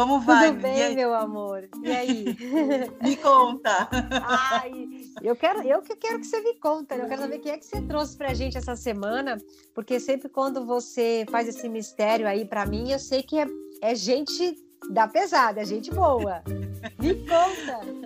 Como vai? Tudo bem, meu amor. E aí? me conta. Ai, eu quero, eu que quero que você me conta. Né? Eu quero saber quem é que você trouxe pra gente essa semana, porque sempre quando você faz esse mistério aí para mim, eu sei que é, é gente da pesada, é gente boa. Me conta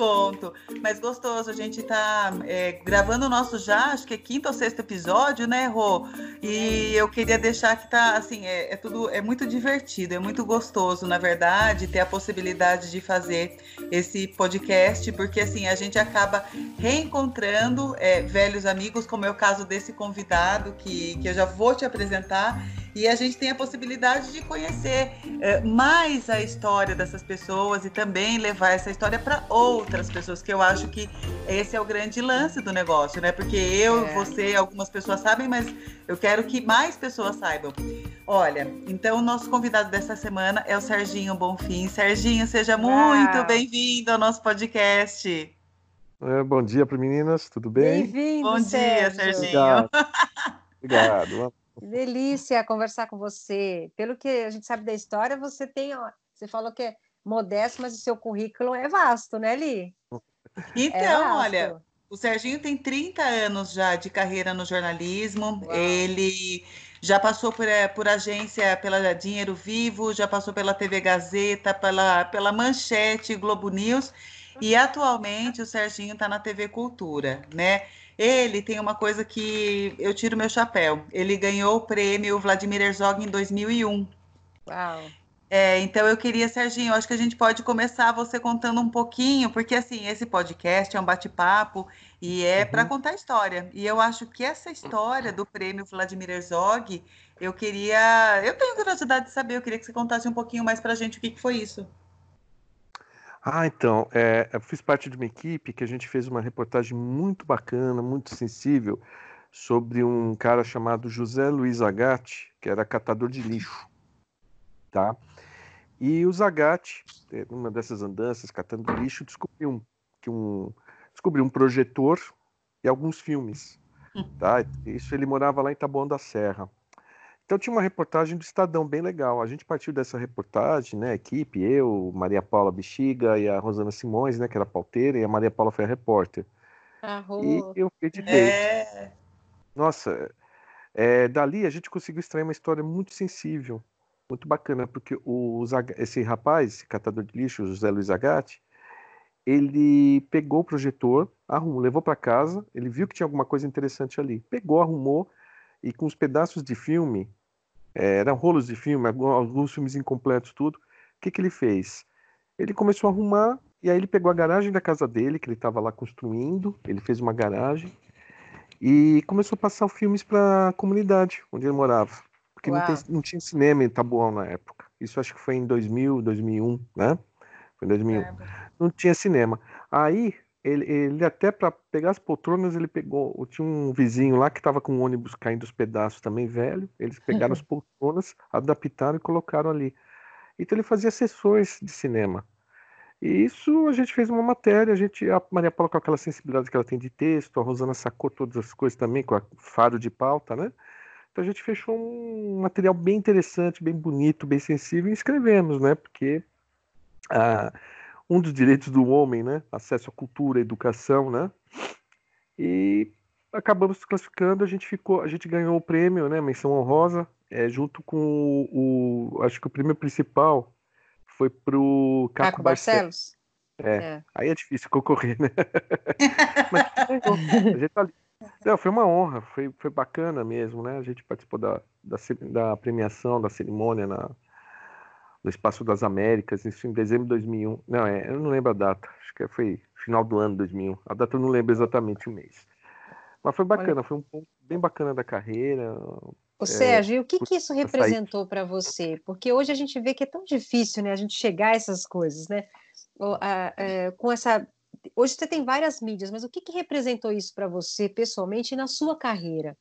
conto. Mas gostoso, a gente tá é, gravando o nosso já, acho que é quinto ou sexto episódio, né, Rô? E eu queria deixar que tá, assim, é, é tudo, é muito divertido, é muito gostoso, na verdade, ter a possibilidade de fazer esse podcast, porque, assim, a gente acaba reencontrando é, velhos amigos, como é o caso desse convidado, que, que eu já vou te apresentar, e a gente tem a possibilidade de conhecer é, mais a história dessas pessoas e também levar essa história para outras pessoas, que eu acho que esse é o grande lance do negócio, né? Porque eu, é. você, algumas pessoas sabem, mas eu quero que mais pessoas saibam. Olha, então o nosso convidado dessa semana é o Serginho Bonfim. Serginho, seja muito ah. bem-vindo ao nosso podcast. É, bom dia para meninas, tudo bem? Bem-vindo, Bom dia, Serginho. Obrigado. Obrigado. Delícia conversar com você. Pelo que a gente sabe da história, você tem, ó, você falou que é modesto, mas o seu currículo é vasto, né, Li? Então, é olha, o Serginho tem 30 anos já de carreira no jornalismo. Uau. Ele já passou por, é, por agência pela Dinheiro Vivo, já passou pela TV Gazeta, pela, pela Manchete, Globo News. E atualmente o Serginho está na TV Cultura, né? Ele tem uma coisa que eu tiro meu chapéu. Ele ganhou o prêmio Vladimir Herzog em 2001. Uau! É, então eu queria, Serginho, acho que a gente pode começar você contando um pouquinho, porque assim, esse podcast é um bate-papo e é uhum. para contar história. E eu acho que essa história do prêmio Vladimir Herzog, eu queria, eu tenho curiosidade de saber, eu queria que você contasse um pouquinho mais para a gente o que, que foi isso. Ah, então, é, eu fiz parte de uma equipe que a gente fez uma reportagem muito bacana, muito sensível, sobre um cara chamado José Luiz Agatti, que era catador de lixo, tá? E o Zagatti, é, numa dessas andanças, catando lixo, descobriu que um, descobriu um projetor e alguns filmes, tá? Isso ele morava lá em Taboão da Serra. Então tinha uma reportagem do Estadão bem legal. A gente partiu dessa reportagem, né? A equipe, eu, Maria Paula Bexiga e a Rosana Simões, né? Que era pauteira, e a Maria Paula foi a repórter. E eu editei. É. Nossa, é, dali a gente conseguiu extrair uma história muito sensível, muito bacana, porque o, esse rapaz, esse catador de lixo, José Luiz Agatti, ele pegou o projetor, arrumou, levou para casa, ele viu que tinha alguma coisa interessante ali, pegou, arrumou e com os pedaços de filme é, eram rolos de filme, alguns filmes incompletos, tudo. O que, que ele fez? Ele começou a arrumar, e aí ele pegou a garagem da casa dele, que ele estava lá construindo, ele fez uma garagem, e começou a passar filmes para a comunidade onde ele morava. Porque não, tem, não, tinha cinema em Tabuão na época. Isso acho que foi em 2000, 2001, né? Foi em 2001. É. Não tinha cinema. Aí ele, ele até para pegar as poltronas, ele pegou. Tinha um vizinho lá que estava com um ônibus caindo os pedaços também velho. Eles pegaram as poltronas, adaptaram e colocaram ali. Então ele fazia sessões de cinema. E isso a gente fez uma matéria, a gente, a Maria Paula com aquela sensibilidade que ela tem de texto, a Rosana sacou todas as coisas também com a faro de pauta, né? Então a gente fechou um material bem interessante, bem bonito, bem sensível e escrevemos, né? Porque a um dos direitos do homem, né? Acesso à cultura, à educação, né? E acabamos classificando, a gente ficou, a gente ganhou o prêmio, né? Menção honrosa, é, junto com o, o, acho que o prêmio principal foi pro Caco, Caco Barcelos. É, é, aí é difícil concorrer, né? Mas a gente tá ali. Não, foi uma honra, foi, foi bacana mesmo, né? A gente participou da, da, da premiação, da cerimônia na, no Espaço das Américas, isso em dezembro de 2001. Não, é, eu não lembro a data, acho que foi final do ano de 2001. A data eu não lembro exatamente o mês. Mas foi bacana, foi um ponto bem bacana da carreira. O é, Sérgio, o que, que isso representou para você? Porque hoje a gente vê que é tão difícil, né, a gente chegar a essas coisas, né? É, com essa hoje você tem várias mídias, mas o que, que representou isso para você pessoalmente e na sua carreira?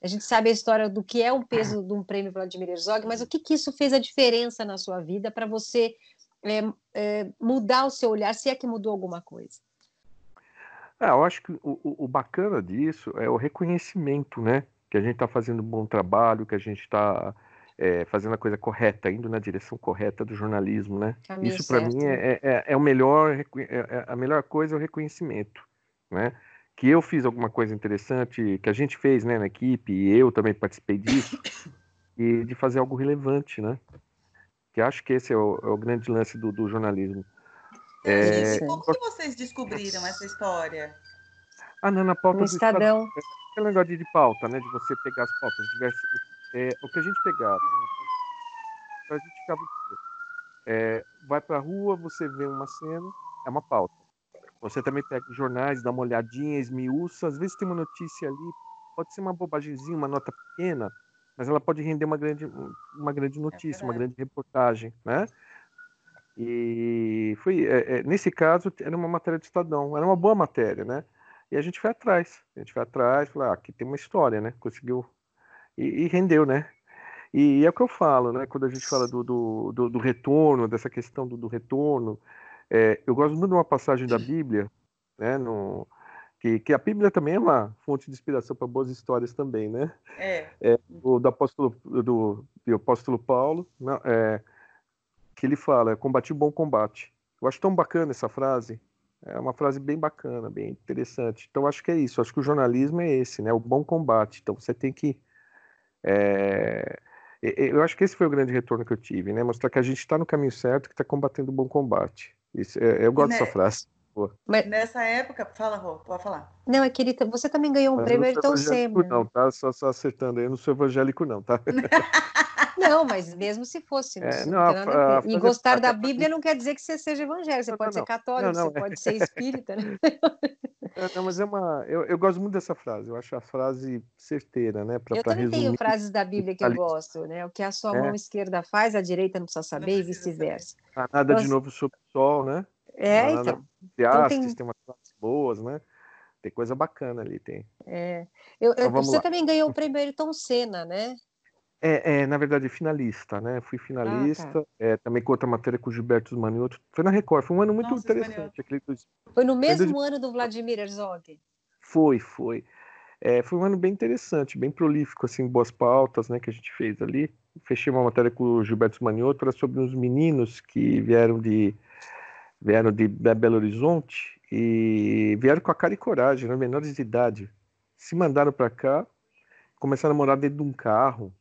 A gente sabe a história do que é o peso de um prêmio Vladimir Herzog, mas o que, que isso fez a diferença na sua vida para você é, é, mudar o seu olhar, se é que mudou alguma coisa? Ah, eu acho que o, o, bacana disso é o reconhecimento, né? Que a gente está fazendo um bom trabalho, que a gente está é, fazendo a coisa correta, indo na direção correta do jornalismo, né? Caminho Isso para mim é, é, é, o melhor, é, é, a melhor coisa é o reconhecimento, né? Que eu fiz alguma coisa interessante, que a gente fez, né, na equipe, e eu também participei disso, e de fazer algo relevante, né? Que acho que esse é o, é o grande lance do, do jornalismo. É... Como que vocês descobriram essa história? Ah, não, na pauta no do Estadão. Estadão. Aquele negócio de pauta, né? De você pegar as pautas diversas. É, o que a gente pegava, né? A gente ficava é, vai para a rua, você vê uma cena, é uma pauta. Você também pega os jornais, dá uma olhadinha, esmiuça. Às vezes tem uma notícia ali, pode ser uma bobagemzinha, uma nota pequena, mas ela pode render uma grande, uma grande notícia, é uma grande reportagem, né? E foi é, é, nesse caso era uma matéria de Estadão, era uma boa matéria, né? E a gente foi atrás, a gente foi atrás, falou, ah, aqui tem uma história, né? Conseguiu e, e rendeu, né? E, e, é o que eu falo, né? Quando a gente fala do, do, do, do retorno, dessa questão do, do retorno, é, eu gosto muito de uma passagem da Bíblia, né? No, que, que a Bíblia também é uma fonte de inspiração para boas histórias também, né? É. é o do apóstolo, do, do apóstolo Paulo, não, é, que ele fala, combati o bom combate. Eu acho tão bacana essa frase. É uma frase bem bacana, bem interessante. Então acho que é isso. Acho que o jornalismo é esse, né? O bom combate. Então você tem que é... Eu acho que esse foi o grande retorno que eu tive, né? Mostrar que a gente está no caminho certo, que está combatendo o bom combate. Isso, é, eu gosto né? dessa frase. Mas... Nessa época, fala, Rô, pode falar. Não, é que ele, você também ganhou um Mas prêmio Ayrton Senna. Não, tá? Só, só acertando aí, eu não sou evangélico, não, tá? Não, mas mesmo se fosse. É, não, a, a, e gostar da Bíblia não quer dizer que você seja evangélico. Você não, pode não, ser católico, você pode ser espírita. Né? Não, mas é uma. Eu, eu, gosto muito dessa frase. Eu acho a frase certeira, né? Pra, eu pra também resumir. tenho frases da Bíblia que eu gosto, né? O que a sua é. mão esquerda faz, a direita não precisa saber e vice-versa. Nada de novo sobre o sol, né? É, então. então tem... tem umas frases boas, né? Tem coisa bacana ali, tem. É. Eu, então, você lá. também ganhou o prêmio Ayrton Senna, né? É, é, na verdade, finalista, né? Fui finalista, ah, tá. é, também com outra matéria com o Gilberto Manioto. Foi na Record, foi um ano muito Nossa, interessante. Aquele dos... Foi no mesmo foi ano do Vladimir Herzog? Foi, foi. É, foi um ano bem interessante, bem prolífico, assim, boas pautas, né, que a gente fez ali. Fechei uma matéria com o Gilberto Manioto, era sobre uns meninos que vieram de vieram de Belo Horizonte e vieram com a cara e coragem, né, menores de idade. Se mandaram para cá, começaram a morar dentro de um carro,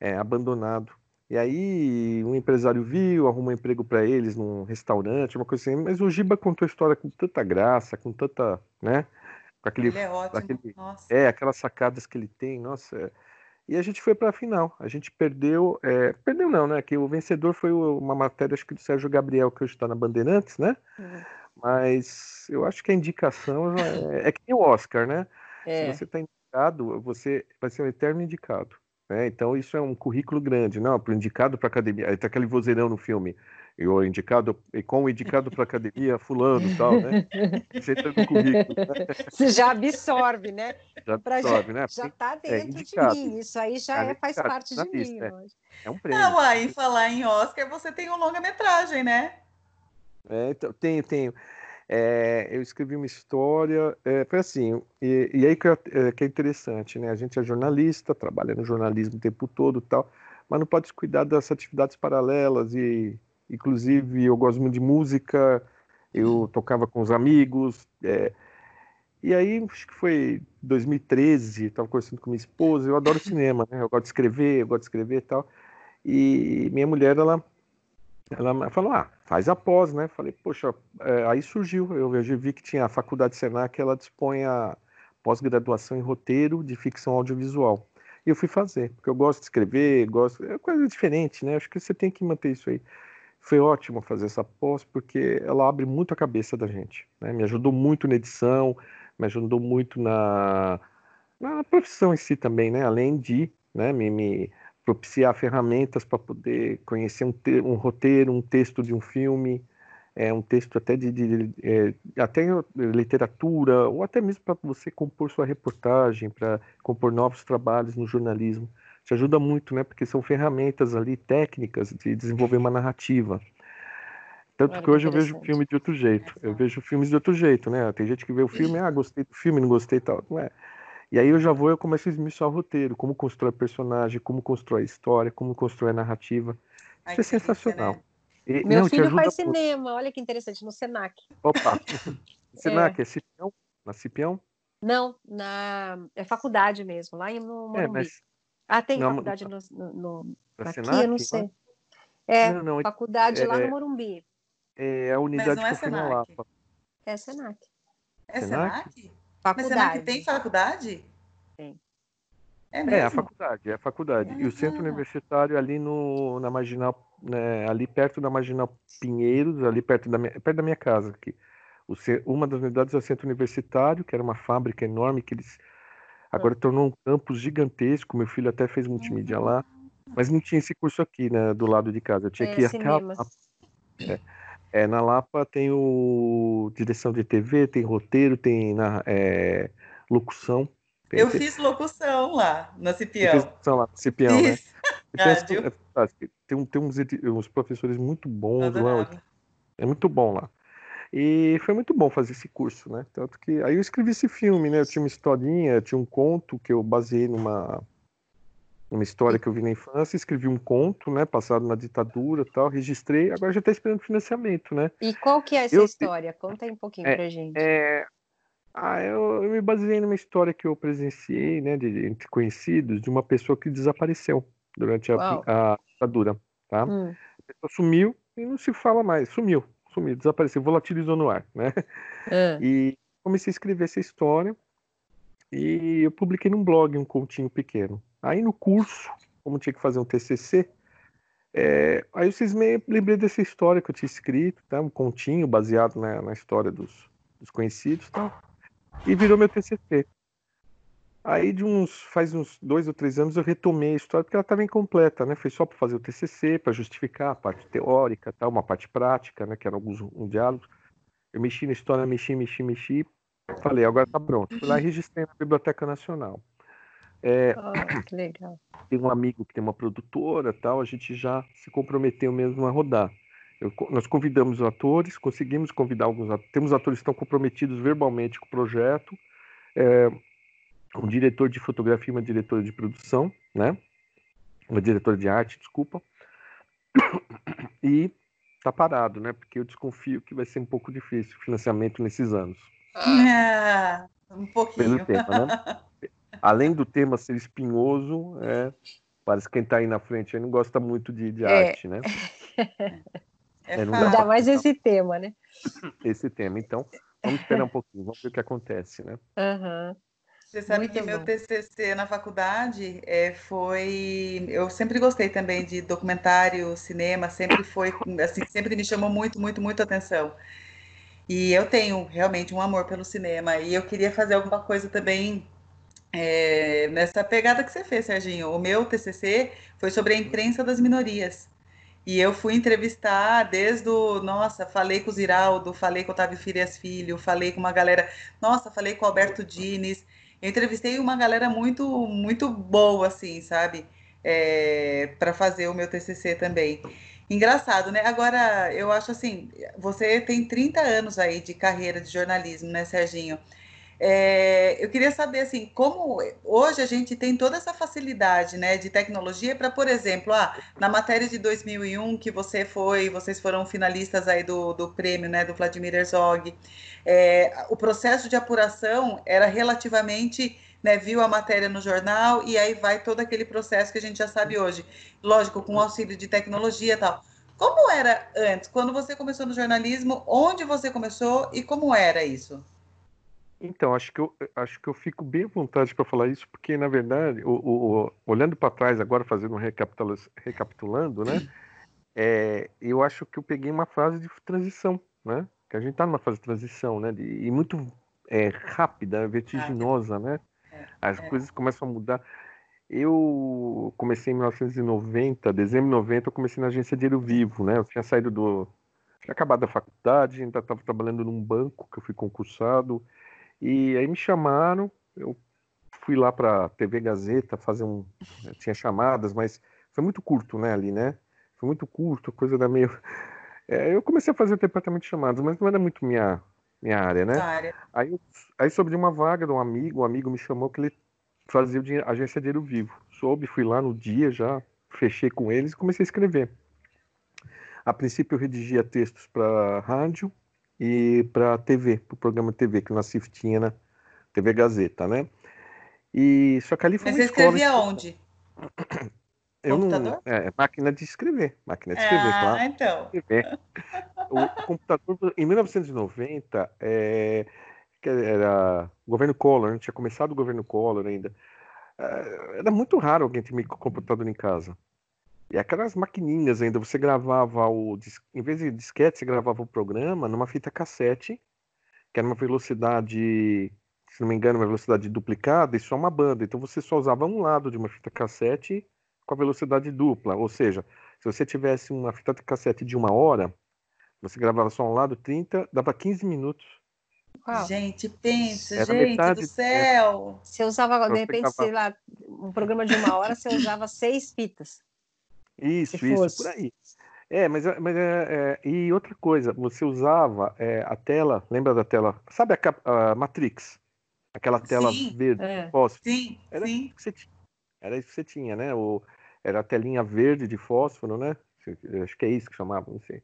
é, abandonado. E aí um empresário viu, arrumou um emprego para eles num restaurante, uma coisa assim. Mas o Giba contou a história com tanta graça, com tanta, né? Com aquele, ele é ótimo. Aquele, é, aquelas sacadas que ele tem, nossa. E a gente foi para a final. A gente perdeu, é, perdeu não, né? Que o vencedor foi uma matéria, acho que do Sérgio Gabriel, que hoje está na Bandeirantes, né? Uhum. Mas eu acho que a indicação é, é que nem o Oscar, né? É. Se você está indicado, você vai ser um eterno indicado. Né? Então isso é um currículo grande, não? Para indicado para academia, aí tá aquele vozeirão no filme, eu indicado e com indicado para academia fulano, tal, né? Você no currículo. Né? Você já absorve, né? Já absorve, já, né? Já está é dentro é de mim. Isso aí já é, faz parte de mim. É. é um prêmio. Não, aí falar em Oscar, você tem um longa-metragem, né? É, então, tenho, tenho. É, eu escrevi uma história, é, foi assim, e, e aí que é, que é, interessante, né? A gente é jornalista, trabalha no jornalismo o tempo todo tal, mas não pode cuidar das atividades paralelas e, inclusive, eu gosto muito de música, eu tocava com os amigos, é, e aí, acho que foi 2013, estava conversando com minha esposa, eu adoro cinema, né? Eu gosto de escrever, eu gosto de escrever e tal, e minha mulher, ela ela falou, ah, faz a pós, né? Falei, poxa, é, aí surgiu, eu, eu vi que tinha a Faculdade Senac, ela dispõe a pós-graduação em roteiro de ficção audiovisual. E eu fui fazer, porque eu gosto de escrever, gosto, é coisa diferente, né? Acho que você tem que manter isso aí. Foi ótimo fazer essa pós, porque ela abre muito a cabeça da gente, né? Me ajudou muito na edição, me ajudou muito na, na profissão em si também, né? Além de, né, me, me propiciar ferramentas para poder conhecer um, te, um, roteiro, um texto de um filme, é, um texto até de, de, é, até literatura, ou até mesmo para você compor sua reportagem, para compor novos trabalhos no jornalismo. Te ajuda muito, né? Porque são ferramentas ali técnicas de desenvolver uma narrativa. Tanto Olha que hoje eu vejo filme de outro jeito. Eu vejo filmes de outro jeito, né? Tem gente que vê o filme, ah, gostei do filme, não gostei e tal. Não é. E aí eu já vou, eu começo a esmiuçar o roteiro, como constrói personagem, como constrói a história, como constrói a narrativa. Ai, Isso é sensacional. Né? E, Meu não, filho faz cinema, olha que interessante, no Senac. Opa! Senac, é, é Cipião? Na Cipião? Não, na é faculdade mesmo, lá no Morumbi. É, mas... Ah, tem não, faculdade no, no, no... aqui, Senac, eu não sei. É, não, não, faculdade é, lá no Morumbi. É a unidade que fica na Lapa. É Senac. É Senac? Faculdade. Mas Senac tem faculdade? Tem. É, é, a faculdade, é a faculdade. Ah. E o centro universitário ali no, na Marginal, né, ali perto da Marginal Pinheiros, ali perto da minha, perto da minha casa aqui. O, uma das unidades é o centro universitário, que era uma fábrica enorme que eles agora ah. tornou um campus gigantesco. Meu filho até fez multimídia lá, mas não tinha esse curso aqui, né, do lado de casa. Eu tinha é, que ir até a, é, é, na Lapa tem o direção de TV, tem roteiro, tem na, é, locução. Tem, eu fiz locução lá, na Cipião. Fiz locução lá, Cipião, né? Tem, tem uns, uns, professores muito bons lá. É muito bom lá. E foi muito bom fazer esse curso, né? Tanto que aí eu escrevi esse filme, né? Eu tinha uma historinha, tinha um conto que eu baseei numa uma história que eu vi na infância, escrevi um conto, né, passado na ditadura, tal, registrei, agora já está esperando financiamento, né? E qual que é essa eu, história? Conta aí um pouquinho é, pra gente. É, ah, eu, eu, me baseei numa história que eu presenciei, né, de, entre conhecidos, de uma pessoa que desapareceu durante a, a ditadura, tá? Hum. A pessoa sumiu e não se fala mais, sumiu, sumiu, desapareceu, volatilizou no ar, né? É. E comecei a escrever essa história e eu publiquei num blog um continho pequeno. Aí no curso, como tinha que fazer um TCC, é, aí vocês me lembrei dessa história que eu tinha escrito, tá? um continho baseado na, na história dos, dos conhecidos, tá? e virou meu TCC. Aí de uns faz uns dois ou três anos eu retomei a história porque ela estava incompleta, né? Foi só para fazer o TCC, para justificar a parte teórica, tal, uma parte prática, né? Que eram alguns um diálogos. Eu mexi na história, mexi, mexi, mexi. Falei, agora tá pronto. Fui lá e registrei na Biblioteca Nacional. É, oh, que legal. Tem um amigo que tem uma produtora, tal, a gente já se comprometeu mesmo a rodar. Eu, nós convidamos os atores, conseguimos convidar alguns atores, temos atores que estão comprometidos verbalmente com o projeto, é, um diretor de fotografia e uma diretora de produção, né? Uma diretora de arte, desculpa. E tá parado, né? Porque eu desconfio que vai ser um pouco difícil o financiamento nesses anos. Ah, um pouquinho. Pelo tema, né? além do tema ser espinhoso, é, parece que quem está aí na frente aí não gosta muito de, de é. arte, né? É, é Ainda mais esse tema, né? Esse tema. Então, vamos esperar um pouquinho, vamos ver o que acontece, né? Uhum. Você sabe Muito que bom. meu TCC na faculdade é, foi. Eu sempre gostei também de documentário, cinema, sempre foi, assim, sempre me chamou muito, muito, muito atenção. E eu tenho realmente um amor pelo cinema e eu queria fazer alguma coisa também é, nessa pegada que você fez, Serginho. O meu TCC foi sobre a imprensa das minorias. E eu fui entrevistar desde o. Nossa, falei com o Ziraldo, falei com o Otávio Firias Filho, falei com uma galera. Nossa, falei com o Alberto Dines. Eu entrevistei uma galera muito, muito boa, assim, sabe? É, para fazer o meu TCC também. Engraçado, né? Agora, eu acho assim: você tem 30 anos aí de carreira de jornalismo, né, Serginho? É, eu queria saber assim, como hoje a gente tem toda essa facilidade, né, de tecnologia para, por exemplo, ah, na matéria de 2001 que você foi, vocês foram finalistas aí do, do prêmio, né, do Vladimir Herzog, é, o processo de apuração era relativamente, né, viu a matéria no jornal e aí vai todo aquele processo que a gente já sabe hoje, lógico, com auxílio de tecnologia e tal. Como era antes, quando você começou no jornalismo, onde você começou e como era isso? Então, acho que eu, acho que eu fico bem à vontade para falar isso, porque, na verdade, o, o, o olhando para trás agora, fazendo um recapitulando, né? É, eu acho que eu peguei uma fase de transição, né? Que a gente está numa fase de transição, né? De, e muito é, rápida, vertiginosa, né? É, As é. coisas começam a mudar. Eu comecei em 1990, dezembro de 90, eu comecei na agência Dinheiro Vivo, né? Eu tinha saído do... Tinha acabado a faculdade, ainda estava trabalhando num banco, que eu fui concursado, e aí me chamaram, eu fui lá para TV Gazeta fazer um. Tinha chamadas, mas foi muito curto, né, ali, né? Foi muito curto, coisa da meio. É, eu comecei a fazer departamento de chamadas, mas não era muito minha, minha área, né? Área. Aí, eu, aí sobre uma vaga de um amigo, um amigo me chamou que ele fazia o agência Dinheiro Vivo. Soube, fui lá no dia já, fechei com eles e comecei a escrever. A princípio eu redigia textos para rádio e para TV, para o programa TV que o Nassif tinha na TV Gazeta, né? E só que ali foi Mas uma você escola. escrevia onde? Eu computador? Não, é, é, máquina de escrever, máquina de escrever, ah, claro. então. Escrever. O computador, em 1990, é, era governo Collor, não tinha começado o governo Collor ainda. É, era muito raro alguém ter computador em casa. E aquelas maquininhas ainda, você gravava o. Em vez de disquete, você gravava o programa numa fita cassete, que era uma velocidade, se não me engano, uma velocidade duplicada e só uma banda. Então você só usava um lado de uma fita cassete com a velocidade dupla. Ou seja, se você tivesse uma fita cassete de uma hora, você gravava só um lado, 30, dava 15 minutos. Uau. Gente, pensa, Era gente metade, do céu! Você usava, de repente, sei lá, um programa de uma hora, você usava seis fitas. Isso, isso, fosse. por aí. É, mas, mas é, é, e outra coisa, você usava é, a tela, lembra da tela? Sabe a, a Matrix? Aquela tela sim, verde, é. fósforo? Sim, era sim. Isso que você tinha. Era isso que você tinha, né? O, era a telinha verde de fósforo, né? Acho que é isso que chamava, não sei.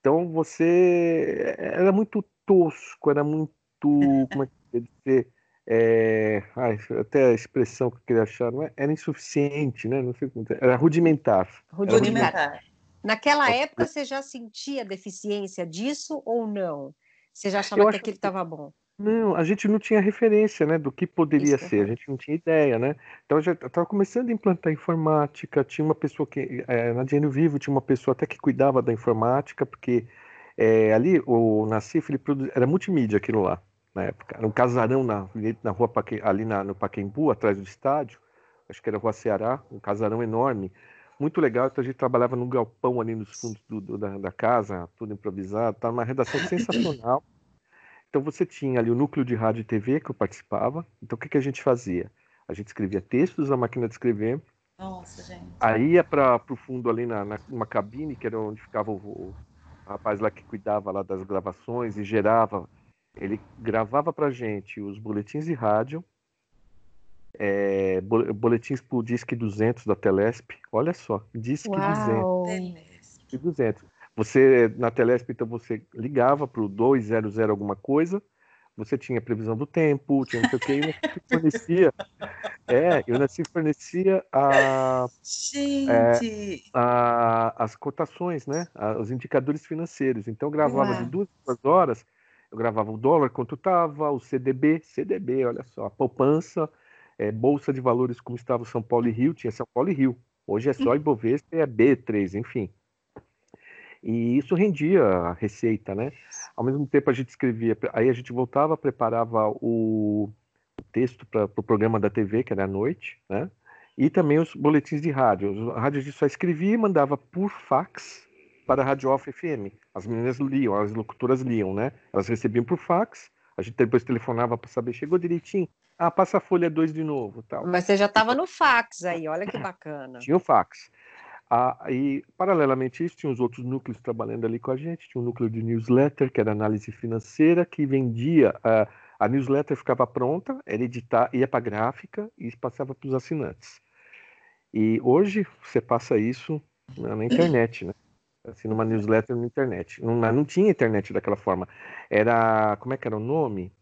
Então você era muito tosco, era muito, como é que eu dizer? É, ai, até a expressão que eu queria achar, não é, era insuficiente, né? Não sei como, era rudimentar. Rudimentar. Era rudimentar. Naquela época você já sentia deficiência disso ou não? Você já achava eu que aquilo estava bom? Não, a gente não tinha referência, né, do que poderia Isso, ser, a gente não tinha ideia, né? Então já estava começando a implantar informática, tinha uma pessoa que é, na Dinheiro Vivo tinha uma pessoa até que cuidava da informática, porque é, ali o Nassif ele produz, era multimídia aquilo lá na época. Era um casarão na, na rua Paque, ali na, no Paquembu, atrás do estádio. Acho que era Rua Ceará, um casarão enorme. Muito legal, então a gente trabalhava no galpão ali nos fundos do, do, da, da, casa, tudo improvisado. Estava uma redação sensacional. Então você tinha ali o núcleo de rádio e TV que eu participava. Então o que, que a gente fazia? A gente escrevia textos na máquina de escrever. Nossa, gente. Aí ia para o fundo ali na, na, numa cabine, que era onde ficava o, o rapaz lá que cuidava lá das gravações e gerava ele gravava para gente os boletins de rádio, é, boletins por Disque 200 da Telesp. Olha só, Disque Uau. 200. Disque 200. Você, na Telesp, então, você ligava para o 200 alguma coisa, você tinha previsão do tempo, tinha não sei o que, e o fornecia. É, eu nasci fornecia a, Gente. É, a, as cotações, né? os indicadores financeiros. Então, gravava Uau. de duas, duas horas eu gravava o dólar, quanto estava, o CDB, CDB, olha só, a poupança, é, Bolsa de Valores, como estava São Paulo e Rio, tinha São Paulo e Rio. Hoje é só Ibovespa e é B3, enfim. E isso rendia a receita, né? Ao mesmo tempo a gente escrevia, aí a gente voltava, preparava o texto para o pro programa da TV, que era à noite, né? E também os boletins de rádio. A rádio a gente só escrevia e mandava por fax para a Rádio Off FM. As meninas liam, as locutoras liam, né? Elas recebiam por fax, a gente depois telefonava para saber, chegou direitinho? Ah, passa a folha 2 de novo. tal. Mas você já estava no fax aí, olha que bacana. Tinha o fax. Ah, e, paralelamente a isso, tinha os outros núcleos trabalhando ali com a gente. Tinha um núcleo de newsletter, que era análise financeira, que vendia. Uh, a newsletter ficava pronta, era editar, ia para a gráfica e passava para os assinantes. E hoje você passa isso na internet, né? Assim, numa newsletter na internet. Não, não tinha internet daquela forma. Era, como é que era o nome?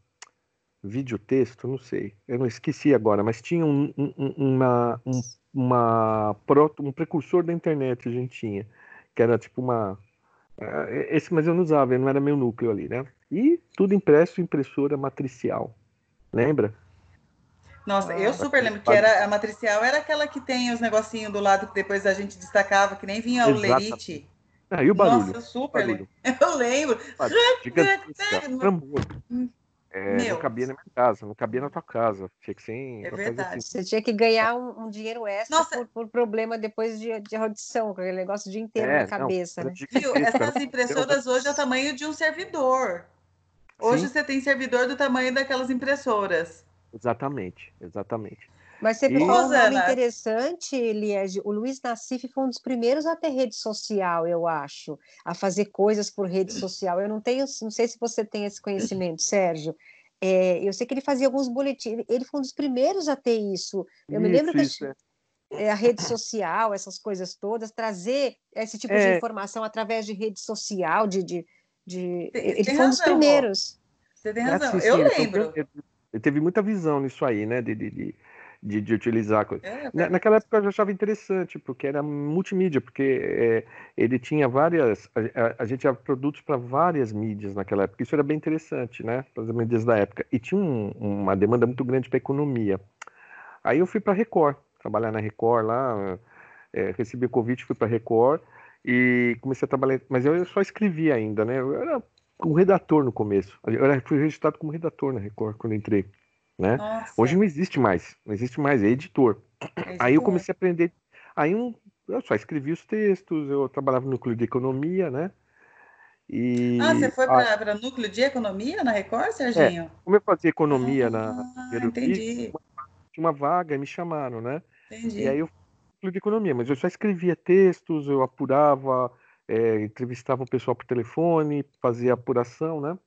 Vídeo texto, não sei. Eu não esqueci agora, mas tinha um, um, uma, um, uma, um precursor da internet a gente tinha, que era tipo uma eh, esse, mas eu não usava, não era meu núcleo ali, né? E tudo impresso impressora matricial. Lembra? Nossa, ah, eu super lembro que era a matricial era aquela que tem os negocinhos do lado que depois a gente destacava, que nem vinha o lerite. Ah, e o barulho? Nossa, super barulho. Eu lembro. É, não cabia na minha casa, não cabia na tua casa. Tinha que ser. É verdade. Assim. Você tinha que ganhar um, um dinheiro extra por, por, problema depois de, de audição, com aquele negócio o dia inteiro é, na cabeça. Não, né? Viu? Essas impressoras hoje é o tamanho de um servidor. Hoje Sim. você tem servidor do tamanho daquelas impressoras. Exatamente, exatamente. Mas você falou um nome interessante, Liege. O Luiz Nassif foi um dos primeiros a ter rede social, eu acho, a fazer coisas por rede social. Eu não tenho, não sei se você tem esse conhecimento, Sérgio. É, eu sei que ele fazia alguns boletins, ele foi um dos primeiros a ter isso. Eu isso, me lembro que isso, a, é. é. a, rede social, essas coisas todas, trazer esse tipo é. de informação através de rede social, de, de, de... ele foi um dos primeiros. Você tem razão, eu lembro. Ele teve muita visão nisso aí, né? de, de, de de, de utilizar. É, Na, naquela época eu já achava interessante, porque era multimídia, porque é, ele tinha várias. A, a, gente tinha produtos para várias mídias naquela época. Isso era bem interessante, né? Para as mídias da época. E tinha um, uma demanda muito grande para economia. Aí eu fui para Record, trabalhar na Record lá, é, recebi o convite, fui para Record e comecei a trabalhar. Mas eu só escrevia ainda, né? Eu era um redator no começo. Eu era, fui registrado como redator na Record quando entrei. Né? Hoje não existe mais, não existe mais, é editor. é. Aí eu comecei a aprender. Aí um, eu só escrevi os textos, eu trabalhava no núcleo de economia, né? E, ah, você foi para o núcleo de economia na Record, Serginho? É, como eu fazia economia ah, na entendi. tinha uma vaga, me chamaram, né? Entendi. E aí eu núcleo de economia, mas eu só escrevia textos, eu apurava, é, entrevistava o pessoal por telefone, fazia apuração, né?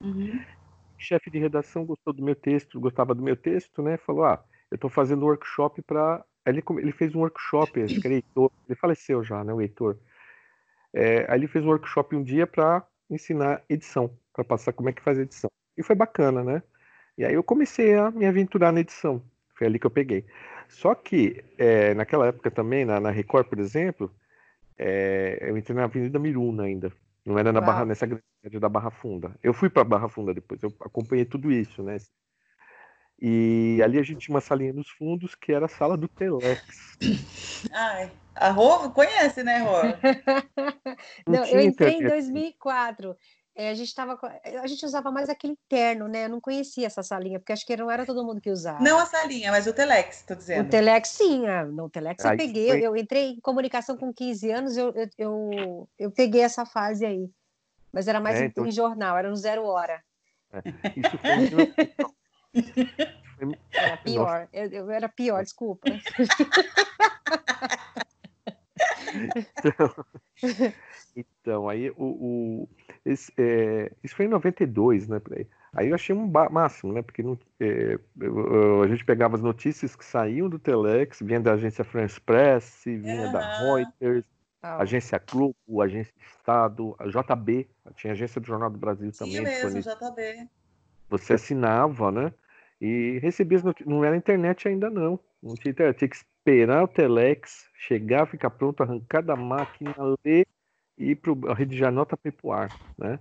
Uhum chefe de redação gostou do meu texto, gostava do meu texto, né? Falou: Ah, eu estou fazendo um workshop para. Ele, ele fez um workshop, acho que era Heitor, ele faleceu já, né? O Heitor. É, aí ele fez um workshop um dia para ensinar edição, para passar como é que faz edição. E foi bacana, né? E aí eu comecei a me aventurar na edição. Foi ali que eu peguei. Só que é, naquela época também, na, na Record, por exemplo, é, eu entrei na Avenida Miruna ainda. Não era na Uau. Barra, nessa grande da Barra Funda. Eu fui para Barra Funda depois, eu acompanhei tudo isso, né? E ali a gente tinha uma salinha nos fundos que era a sala do Telex. Ai, a Rô conhece, né, Rô? Não, Não eu entrei em 2004 é, a gente estava a gente usava mais aquele terno, né? Eu não conhecia essa salinha, porque acho que não era todo mundo que usava. Não a salinha, mas o Telex, tô dizendo. O Telex, sim. Ah, no Telex eu peguei, foi... eu entrei em comunicação com 15 anos, eu, eu, eu, eu peguei essa fase aí. Mas era mais é, então... em, jornal, era no zero hora. É, isso foi... Era pior, eu, eu, era pior, desculpa. então, então, aí o, o esse, é, isso foi em 92, né? Aí eu achei um máximo, né? Porque não, é, a gente pegava as notícias que saíam do Telex, vinha da agência France Press, vinha uhum. da Reuters, ah. agência Globo, agência Estado, a JB, tinha agência do Jornal do Brasil também. Sim mesmo, JB. Você assinava, né? E recebia as notícias. Não era internet ainda, não. Não tinha internet. Tinha que esperar o Telex chegar, ficar pronto, arrancar da máquina, ler e para redigir a nota para ir para o ar, né?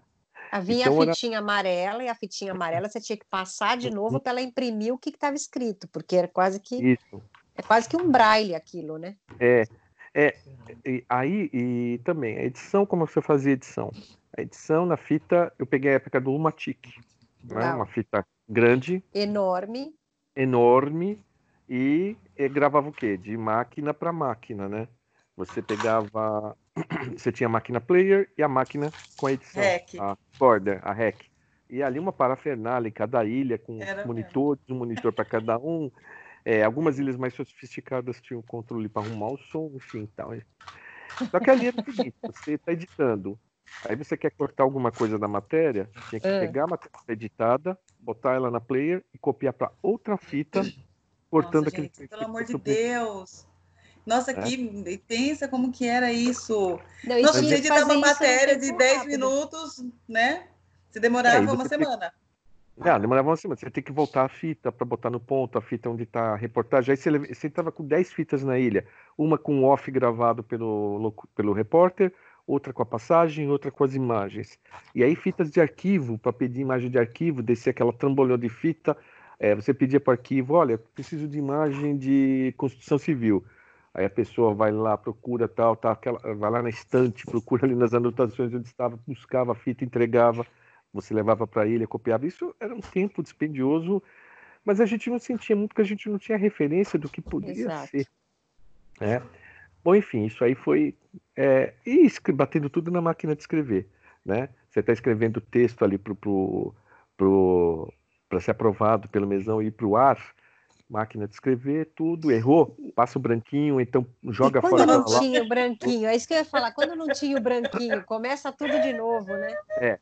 Havia então, a fitinha era... amarela e a fitinha amarela você tinha que passar de novo para ela imprimir o que estava escrito, porque era quase que Isso. é quase que um braille aquilo, né? É, é e, aí e também a edição como você fazia edição? A edição na fita eu peguei a época do Lumatic, né? Uma fita grande, enorme, enorme e, e gravava o quê? De máquina para máquina, né? Você pegava você tinha a máquina player e a máquina com a edição. Hack. A border, a hack. E ali uma parafernália em cada ilha, com Era monitores, mesmo. um monitor para cada um. É, algumas ilhas mais sofisticadas tinham controle para arrumar o som, enfim. Tal. Só que ali é o seguinte: você está editando, aí você quer cortar alguma coisa da matéria, tem que é. pegar a matéria editada, botar ela na player e copiar para outra fita, cortando Nossa, aquele. Gente, pelo amor de Deus! Nossa, é. que pensa como que era isso. Não, Nossa, você editava uma matéria de 10 rápido. minutos, né? Se demorava é, uma semana. Não, demorava uma semana. Você tem que voltar a fita para botar no ponto, a fita onde está a reportagem. Aí você estava com 10 fitas na ilha. Uma com off gravado pelo, pelo repórter, outra com a passagem, outra com as imagens. E aí fitas de arquivo, para pedir imagem de arquivo, descer aquela trambolhão de fita. É, você pedia para o arquivo, olha, preciso de imagem de construção civil. Aí a pessoa vai lá, procura tal, tá, aquela, vai lá na estante, procura ali nas anotações onde estava, buscava a fita, entregava, você levava para a ilha, copiava. Isso era um tempo dispendioso, mas a gente não sentia muito porque a gente não tinha referência do que podia Exato. ser. Né? Bom, enfim, isso aí foi. É, e batendo tudo na máquina de escrever. Né? Você está escrevendo texto ali para pro, pro, pro, ser aprovado pelo mesão e ir para o ar máquina de escrever, tudo, errou, passa o branquinho, então joga e quando fora. Quando não tinha o branquinho, é isso que eu ia falar, quando não tinha o branquinho, começa tudo de novo, né? É.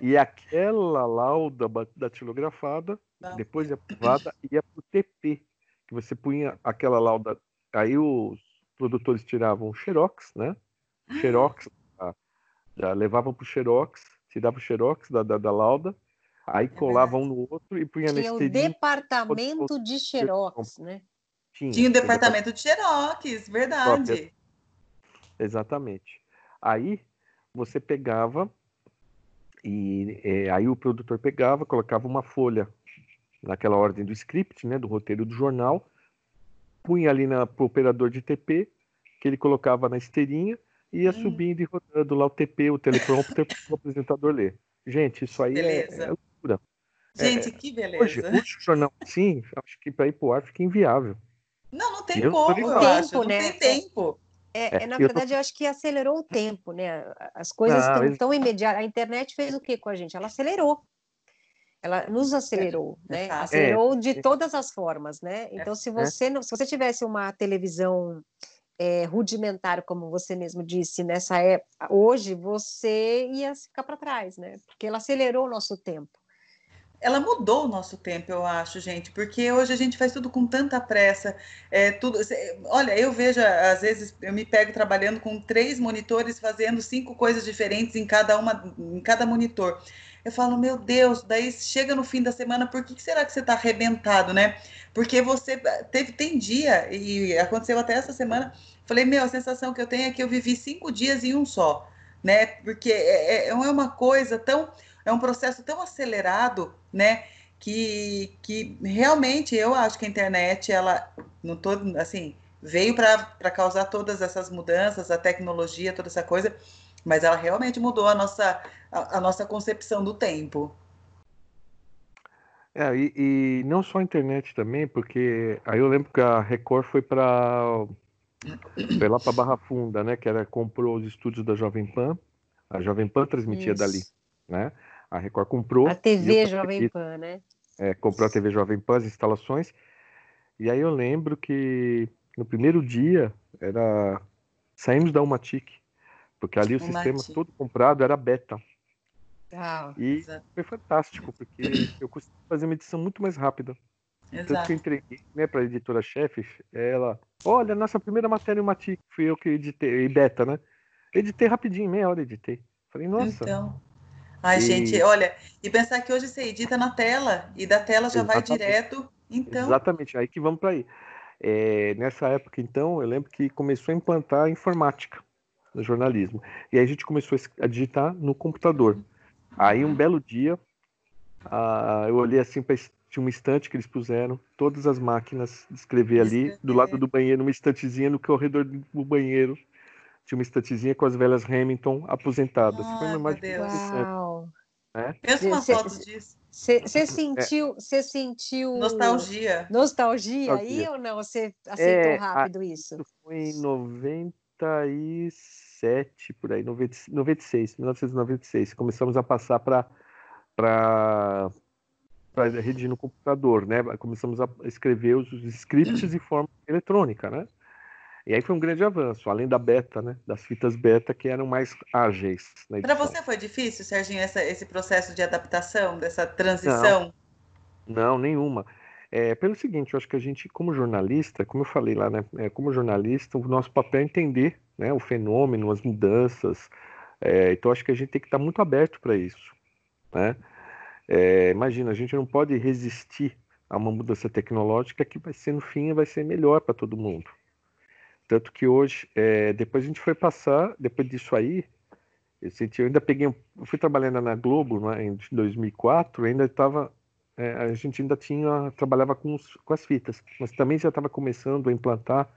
E aquela lauda datilografada, não. depois de aprovada, ia para o TP, que você punha aquela lauda. Aí os produtores tiravam o Xerox, né? O Xerox, ah. levavam para o Xerox, tiravam o Xerox da, da, da lauda, Aí é colava um no outro e punha Tinha o departamento de xerox, né? Tinha, Tinha o departamento de xerox, verdade. Exatamente. Aí você pegava e é, aí o produtor pegava, colocava uma folha naquela ordem do script, né, do roteiro do jornal, punha ali na pro operador de TP, que ele colocava na esteirinha e ia hum. subindo e rodando lá o TP, o teleprompter para o apresentador ler. Gente, isso aí é, é, loucura. Gente, é, que beleza. Hoje, hoje o jornal sim, acho que para ir para o ar fica inviável. Não, não tem eu como, eu tempo, acho. Não né? tem tempo. É, é, na verdade, eu acho que acelerou o tempo, né? As coisas ah, estão tão imediatas. A internet fez o que com a gente? Ela acelerou. Ela nos acelerou, é, né? Acelerou de todas as formas, né? Então, se você não, se você tivesse uma televisão é, rudimentar, como você mesmo disse, nessa época, hoje você ia ficar para trás, né? Porque ela acelerou o nosso tempo ela mudou o nosso tempo, eu acho, gente, porque hoje a gente faz tudo com tanta pressa. É, tudo, olha, eu vejo, às vezes, eu me pego trabalhando com três monitores, fazendo cinco coisas diferentes em cada uma, em cada monitor. Eu falo, meu Deus, daí chega no fim da semana, por que, será que você está arrebentado, né? Porque você teve, tem dia, e aconteceu até essa semana, falei, meu, a sensação que eu tenho é que eu vivi cinco dias em um só, né? Porque é, é, é uma coisa tão é um processo tão acelerado, né? Que, que realmente eu acho que a internet, ela, não tô, assim, veio para causar todas essas mudanças, a tecnologia, toda essa coisa, mas ela realmente mudou a nossa, a, a nossa concepção do tempo. É, e, e, não só a internet também, porque aí eu lembro que a Record foi para foi lá para Barra Funda, né? Que era comprou os estúdios da Jovem Pan. A Jovem Pan transmitia Isso. dali, né? A Record comprou. A TV Jovem Pan, né? É, comprou a TV Jovem Pan, as instalações. E aí eu lembro que no primeiro dia era saímos da Umatic, porque ali o sistema todo comprado era beta. Ah, e exato. foi fantástico, porque eu consegui fazer uma edição muito mais rápida. Exato. Tanto que eu entreguei né, para a editora-chefe, ela, olha, nossa primeira matéria em Matic, fui eu que editei, e beta, né? Editei rapidinho, meia hora editei. Falei, nossa, então... Ai, e... gente, olha, e pensar que hoje você edita na tela e da tela já Exatamente. vai direto, então. Exatamente, aí que vamos para aí. É, nessa época, então, eu lembro que começou a implantar a informática no jornalismo. E aí a gente começou a digitar no computador. Aí um belo dia, eu olhei assim para tinha uma estante que eles puseram, todas as máquinas de escrever ali, do lado do banheiro, uma estantezinha no corredor do banheiro tinha uma estantezinha com as velhas Hamilton aposentadas. Ah, Foi uma imagem Uau. É? Pensa uma foto disso. Você sentiu, você sentiu nostalgia. nostalgia aí ou não? Você aceitou é, rápido isso? Isso foi em 97 por aí, 96, 1996. Começamos a passar para para para redigir no computador, né? Começamos a escrever os, os scripts de forma eletrônica, né? E aí foi um grande avanço, além da beta, né? Das fitas beta que eram mais ágeis. Para você foi difícil, Serginho, essa, esse processo de adaptação, dessa transição? Não, não nenhuma. É, pelo seguinte, eu acho que a gente, como jornalista, como eu falei lá, né? É, como jornalista, o nosso papel é entender né, o fenômeno, as mudanças. É, então, acho que a gente tem que estar muito aberto para isso. Né? É, imagina, a gente não pode resistir a uma mudança tecnológica que vai ser, no fim, vai ser melhor para todo mundo. Tanto que hoje, é, depois a gente foi passar, depois disso aí, eu, senti, eu ainda peguei, eu fui trabalhando na Globo né, em 2004, ainda estava, é, a gente ainda tinha, trabalhava com, os, com as fitas, mas também já estava começando a implantar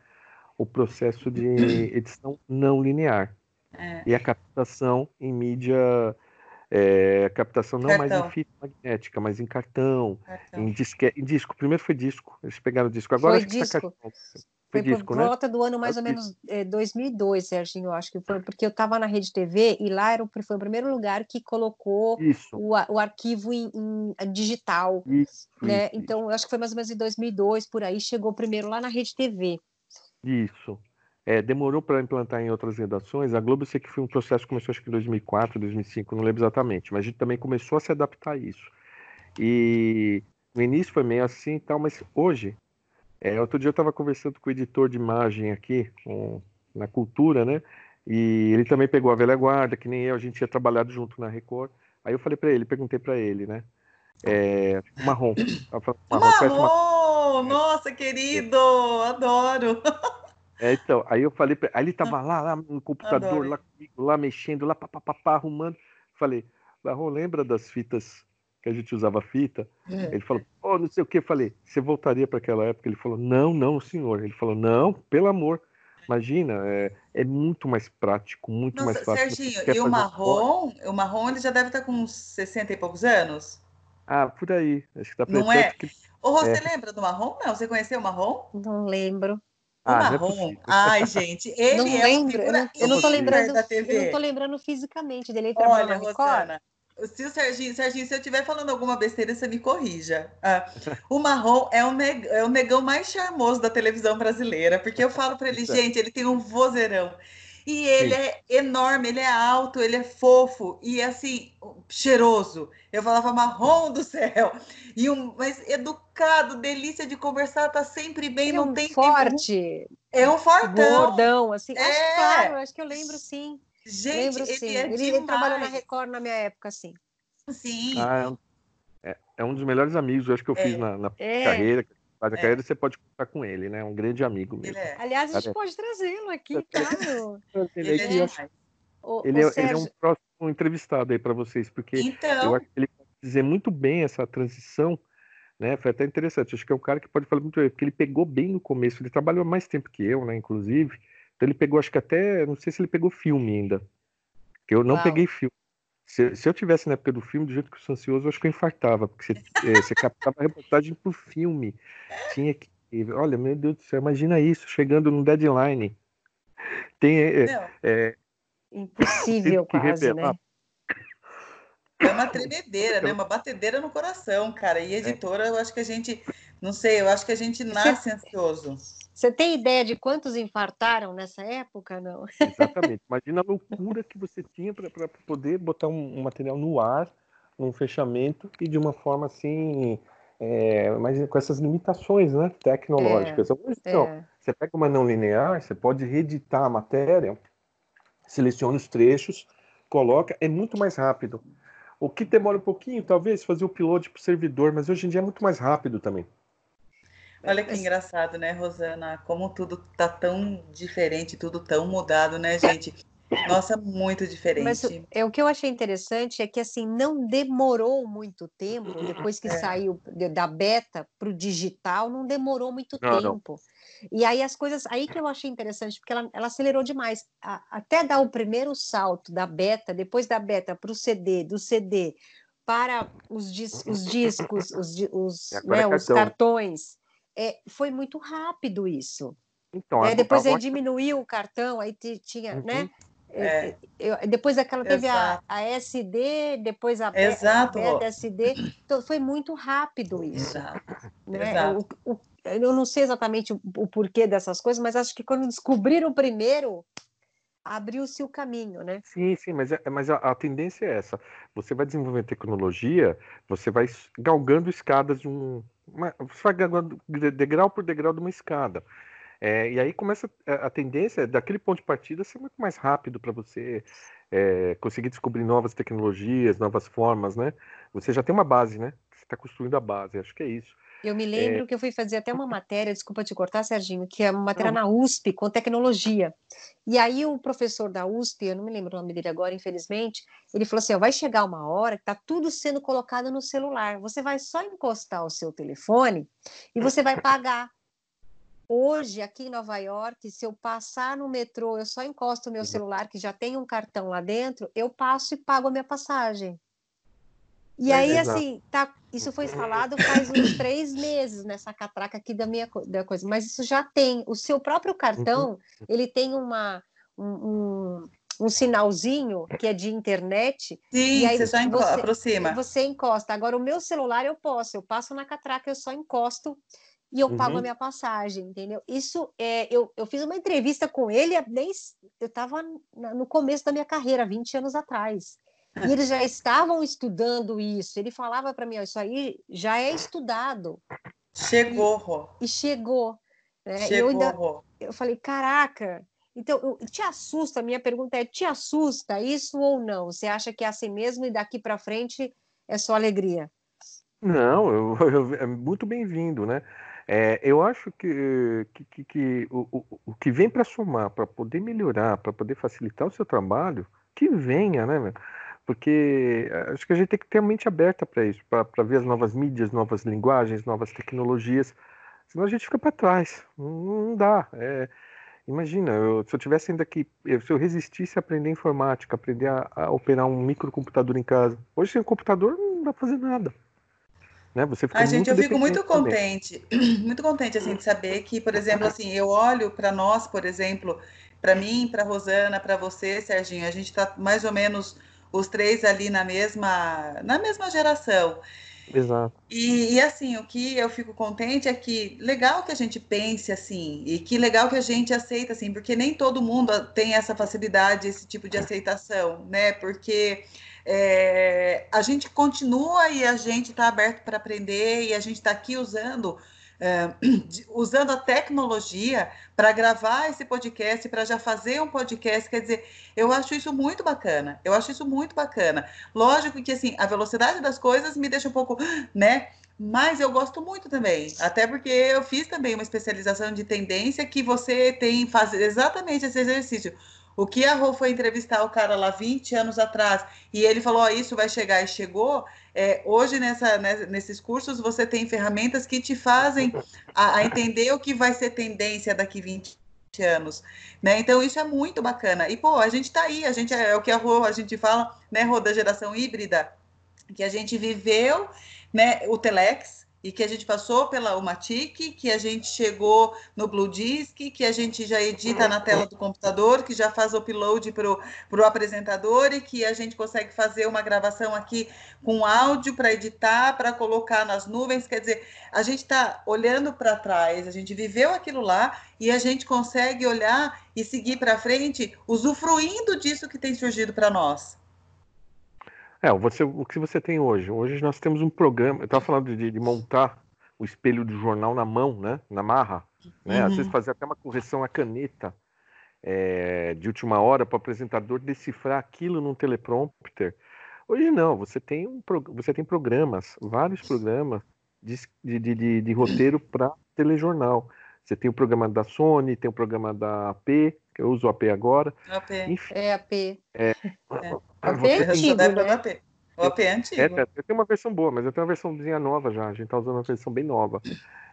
o processo de edição não linear. É. E a captação em mídia, é, captação não cartão. mais em fita magnética, mas em cartão, cartão. Em, disque, em disco. Primeiro foi disco, eles pegaram disco. Agora foi acho tá disco. que está cartão. Foi, por né? volta do ano mais ou menos é, 2002, Serginho, eu acho que foi, porque eu estava na Rede TV e lá era o, foi o primeiro lugar que colocou o, o, arquivo em, em digital. Isso, né? Isso, então, eu acho que foi mais ou menos em 2002, por aí, chegou primeiro lá na Rede TV. Isso. É, demorou para implantar em outras redações. A Globo, eu sei que foi um processo que começou acho que em 2004, 2005, não lembro exatamente, mas a gente também começou a se adaptar a isso. E no início foi meio assim e tal, mas hoje é, outro dia eu estava conversando com o editor de imagem aqui, na Cultura, né? E ele também pegou a velha guarda, que nem eu, a gente tinha trabalhado junto na Record. Aí eu falei para ele, perguntei para ele, né? É, marrom. Marrom, marrom nossa, querido, adoro. É, então, aí eu falei para aí ele tava lá, lá no computador, adoro. lá comigo, lá mexendo, lá papapá, arrumando. Falei, Marrom, lembra das fitas que a gente usava fita. É. Ele falou, oh, não sei o que. Eu falei, você voltaria para aquela época? Ele falou, não, não, senhor. Ele falou, não, pelo amor. Imagina, é, é muito mais prático, muito Nossa, mais fácil. Serginho, e o marrom, o marrom ele já deve estar com uns 60 e poucos anos? Ah, por aí. Acho que tá Não é? Que... Ô, Rô, é. você lembra do marrom? Não, você conheceu o marrom? Não lembro. O ah, é marrom. É Ai, gente, ele não é lembro. Eu não, eu não tô lembrando, da TV. Eu não tô lembrando fisicamente dele. Ele Olha, Rosana, se o Serginho, Serginho, se eu estiver falando alguma besteira, você me corrija. Ah, o Marrom é o, neg, é o negão mais charmoso da televisão brasileira, porque eu falo para ele, gente, ele tem um vozeirão. E ele Sim. é enorme, ele é alto, ele é fofo e assim, cheiroso. Eu falava marrom do céu. E um, mas educado, delícia de conversar, tá sempre bem, ele não é um tem forte. É um fortão. Gordão, assim. É. Acho, claro, acho que eu lembro sim. Gente, Lembro, ele sim. é ele, ele trabalhou na Record na minha época, sim. Sim. Ah, é, é, um dos melhores amigos, eu acho que eu é. fiz na, na é. carreira. Faz a é. carreira, você pode contar com ele, né? Um grande amigo mesmo. É. Aliás, a gente pode trazê-lo aqui, claro. ele, ele, é, ele, é, ele é um próximo entrevistado aí para vocês, porque então... eu acho que ele pode dizer muito bem essa transição né? Foi até interessante. Acho que é um cara que pode falar muito bem, porque ele pegou bem no começo. Ele trabalhou mais tempo que eu, né? Inclusive. Então ele pegou, acho que até, não sei se ele pegou filme ainda. Eu não Uau. peguei filme. Se, se, eu tivesse na época do filme, do jeito que eu sou ansioso, eu acho que eu infartava, porque você, é, você captava a reportagem pro filme. Tinha que. Olha, meu Deus do céu, imagina isso, chegando no deadline. Tem. É, é, Impossível, quase, né? É uma tremedeira, né? Uma batedeira no coração, cara. E editora, eu acho que a gente, não sei, eu acho que a gente nasce ansioso. Você tem ideia de quantos infartaram nessa época, não? Exatamente. Imagina a loucura que você tinha para poder botar um, um, material no ar, num fechamento e de uma forma assim, é, mas com essas limitações, né, tecnológicas. É, Hoje, então, é. você pega uma não linear, você pode reeditar a matéria, seleciona os trechos, coloca, é muito mais rápido. O que demora um pouquinho, talvez, fazer o upload para o servidor, mas hoje em dia é muito mais rápido também. Olha que engraçado, né, Rosana? Como tudo tá tão diferente, tudo tão mudado, né, gente? Nossa, muito diferente. Mas é, o que eu achei interessante é que assim não demorou muito tempo depois que é. saiu da beta para o digital, não demorou muito não, tempo. Não. E aí as coisas, aí que eu achei interessante, porque ela, ela acelerou demais. A, até dar o primeiro salto da beta, depois da beta para o CD, do CD para os, dis, os discos, os, os, né, os cartões é, foi muito rápido isso. Então, é, depois ele diminuiu o cartão, aí tinha, uhum. né? É, eu, depois daquela teve a, a, SD, depois a, Exato. a Beta SD, então foi muito rápido isso. Exato. Né? Exato. O, o, eu não sei exatamente o, o, porquê dessas coisas, mas acho que quando descobriram primeiro, abriu-se o caminho, né? Sim, sim, mas, é, mas a, a, tendência é essa. Você vai desenvolvendo tecnologia, você vai galgando escadas de um, você vai degrau por degrau de uma escada. É, e aí começa a, a tendência daquele ponto de partida ser muito mais rápido para você é, conseguir descobrir novas tecnologias, novas formas, né? Você já tem uma base, né? Você está construindo a base, acho que é isso. Eu me lembro é... que eu fui fazer até uma matéria, desculpa te cortar, Serginho, que é uma matéria não. na USP com tecnologia. E aí o professor da USP, eu não me lembro o nome dele agora, infelizmente, ele falou assim: ó, vai chegar uma hora que está tudo sendo colocado no celular. Você vai só encostar o seu telefone e você vai pagar. Hoje, aqui em Nova York, se eu passar no metrô, eu só encosto o meu uhum. celular, que já tem um cartão lá dentro, eu passo e pago a minha passagem. E aí, assim, tá, isso foi instalado faz uns três meses nessa catraca aqui da minha da coisa, mas isso já tem. O seu próprio cartão, uhum. ele tem uma, um, um, sinalzinho que é de internet. Sim, e aí você já você, aproxima. Você encosta. Agora, o meu celular eu posso, eu passo na catraca, eu só encosto e eu pago a uhum. minha passagem, entendeu? Isso é, eu, eu fiz uma entrevista com ele, nem, eu estava no começo da minha carreira, 20 anos atrás. E eles já estavam estudando isso. Ele falava para mim: isso aí já é estudado. Chegou, E, e chegou. Né? Chegou, eu, ainda, eu falei: caraca. Então, eu, te assusta? A minha pergunta é: te assusta isso ou não? Você acha que é assim mesmo e daqui para frente é só alegria? Não, eu, eu, é muito bem-vindo, né? É, eu acho que, que, que, que o, o, o, que vem para somar, para poder melhorar, para poder facilitar o seu trabalho, que venha, né? Porque eh, acho que a gente tem que ter a mente aberta para isso, para ver as novas mídias, novas linguagens, novas tecnologias. Senão a gente fica para trás. Não, não dá. É, imagina, eu, se eu tivesse ainda que. Se eu resistisse a aprender informática, aprender a, a operar um microcomputador em casa. Hoje sem um computador não dá para fazer nada. Né? Você fica a gente, eu fico muito contente, também. muito contente assim de saber que, por exemplo, assim, eu olho para nós, por exemplo, para mim, para Rosana, para você, Serginho, a gente está mais ou menos os três ali na mesma, na mesma geração. Exato. E, e, assim, o que eu fico contente é que legal que a gente pense assim, e que legal que a gente aceita assim, porque nem todo mundo tem essa facilidade, esse tipo de aceitação, né? Porque é, a gente continua e a gente está aberto para aprender e a gente está aqui usando usando a tecnologia para gravar esse podcast, para já fazer um podcast, quer dizer, eu acho isso muito bacana. Eu acho isso muito bacana. Lógico que assim, a velocidade das coisas me deixa um pouco, né? Mas eu gosto muito também, até porque eu fiz também uma especialização de tendência que você tem fazer exatamente esse exercício. O que a Rô foi entrevistar o cara lá 20 anos atrás e ele falou: oh, Isso vai chegar e chegou. É, hoje, nessa, né, nesses cursos, você tem ferramentas que te fazem a, a, entender o que vai ser tendência daqui 20 anos. Né? Então, isso é muito bacana. E, pô, a gente está aí, a gente é, é o que a Rô, a gente fala, né, Rô, da geração híbrida, que a gente viveu né, o Telex e que a gente passou pela Umatic, que a gente chegou no Blue Disk, que a gente já edita na tela do computador, que já faz o upload para o apresentador e que a gente consegue fazer uma gravação aqui com áudio para editar, para colocar nas nuvens. Quer dizer, a gente está olhando para trás, a gente viveu aquilo lá e a gente consegue olhar e seguir para frente, usufruindo disso que tem surgido para nós. É, você, o que você tem hoje? Hoje nós temos um programa. Eu estava falando de, de, montar o espelho do jornal na mão, né? Na marra. Né? Uhum. Às vezes uhum. fazer até uma correção à caneta é, de última hora para o apresentador decifrar aquilo num teleprompter. Hoje não, você tem, um, você tem programas, vários programas de, de, de, de roteiro para telejornal. Você tem o programa da Sony, tem o programa da AP, que eu uso o AP agora. AP. Enfim, é AP. É, é. AP é antigo, né? O AP é antigo. É, eu tenho uma versão boa, mas eu tenho uma versãozinha nova já. A gente tá usando uma versão bem nova.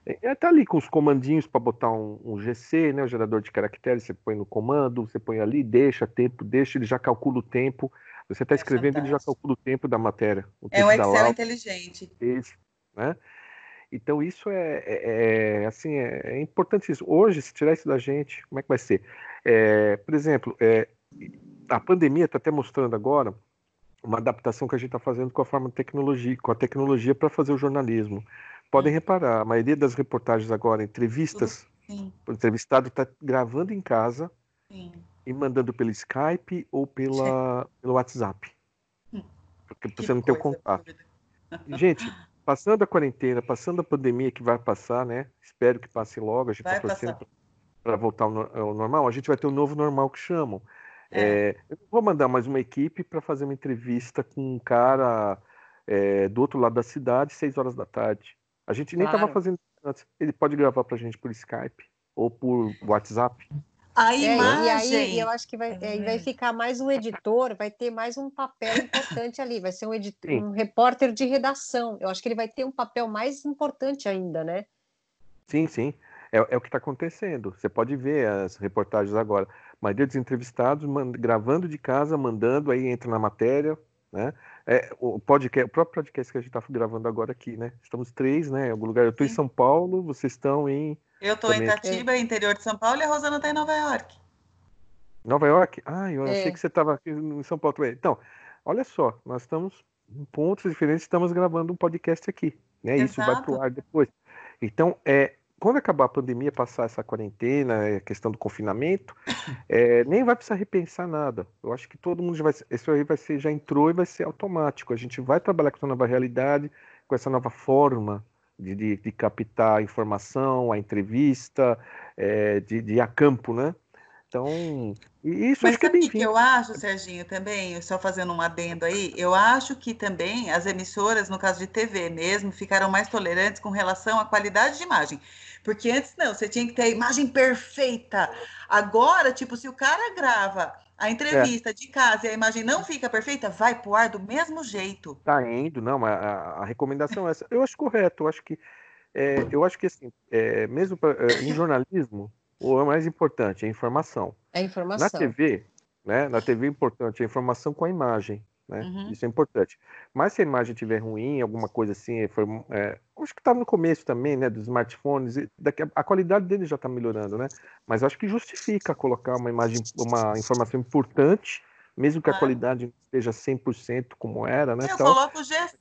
É, tá ali com os comandinhos para botar um, um, GC, né? O gerador de caracteres, você põe no comando, você põe ali, deixa tempo, deixa, ele já calcula o tempo. Você está é escrevendo, fantástico. ele já calcula o tempo da matéria. é um Excel inteligente. Esse, né? Então isso é, é, é assim é, é, importante isso. Hoje, se tirar isso da gente, como é que vai ser? É, por exemplo, é, a pandemia está até mostrando agora uma adaptação que a gente está fazendo com a forma tecnologia, com a tecnologia para fazer o jornalismo. Podem reparar, a maioria das reportagens agora, entrevistas, Sim. o entrevistado está gravando em casa Sim. e mandando pelo Skype ou pela, pelo WhatsApp. Hum. Porque você não tem o contato. Gente, passando a quarentena, passando a pandemia que vai passar, né? Espero que passe logo, a gente está torcendo para voltar ao, normal. A gente vai ter um novo normal que chamam. É. É, eu vou mandar mais uma equipe para fazer uma entrevista com um cara é, do outro lado da cidade, seis horas da tarde. A gente nem estava claro. fazendo antes. Ele pode gravar para a gente por Skype ou por WhatsApp. A imagem. É, e aí eu acho que vai, é, vai ficar mais um editor, vai ter mais um papel importante ali, vai ser um, editor, um repórter de redação. Eu acho que ele vai ter um papel mais importante ainda, né? Sim, sim. É, é o que está acontecendo. Você pode ver as reportagens agora. Maioria dos entrevistados gravando de casa, mandando, aí entra na matéria, né? É, o, podcast, o próprio podcast que a gente está gravando agora aqui, né? Estamos três, né? Em algum lugar. Eu estou em São Paulo, vocês estão em. Eu estou em Itatiba, é. interior de São Paulo, e a Rosana está em Nova York. Nova York? Ah, eu é. achei que você estava aqui em São Paulo também. Então, olha só, nós estamos em pontos diferentes, estamos gravando um podcast aqui. Né? Isso vai para o ar depois. Então, é, quando acabar a pandemia, passar essa quarentena, a questão do confinamento, é, nem vai precisar repensar nada. Eu acho que todo mundo já vai. Isso aí vai ser, já entrou e vai ser automático. A gente vai trabalhar com essa nova realidade, com essa nova forma de, de, de captar a informação, a entrevista, é, de, de ir a campo, né? Então, isso Mas acho que é bem que eu acho, Serginho, também, só fazendo um adendo aí, eu acho que também as emissoras, no caso de TV mesmo, ficaram mais tolerantes com relação à qualidade de imagem. Porque antes não, você tinha que ter a imagem perfeita. Agora, tipo, se o cara grava a entrevista é. de casa e a imagem não fica perfeita, vai pro ar do mesmo jeito. Tá indo, não, a, a recomendação é essa. Eu acho correto, eu acho que é, eu acho que assim, é, mesmo pra, é, em jornalismo, o mais importante é a informação. É a informação. Na TV, né? Na TV é importante a informação com a imagem. Né? Uhum. Isso é importante. Mas se a imagem estiver ruim, alguma coisa assim, foi, é, acho que estava no começo também, né, dos smartphones, daqui, a, a qualidade dele já está melhorando, né? Mas acho que justifica colocar uma imagem, uma informação importante, mesmo que a qualidade não esteja 100% como era, né? Eu então, coloco o GC,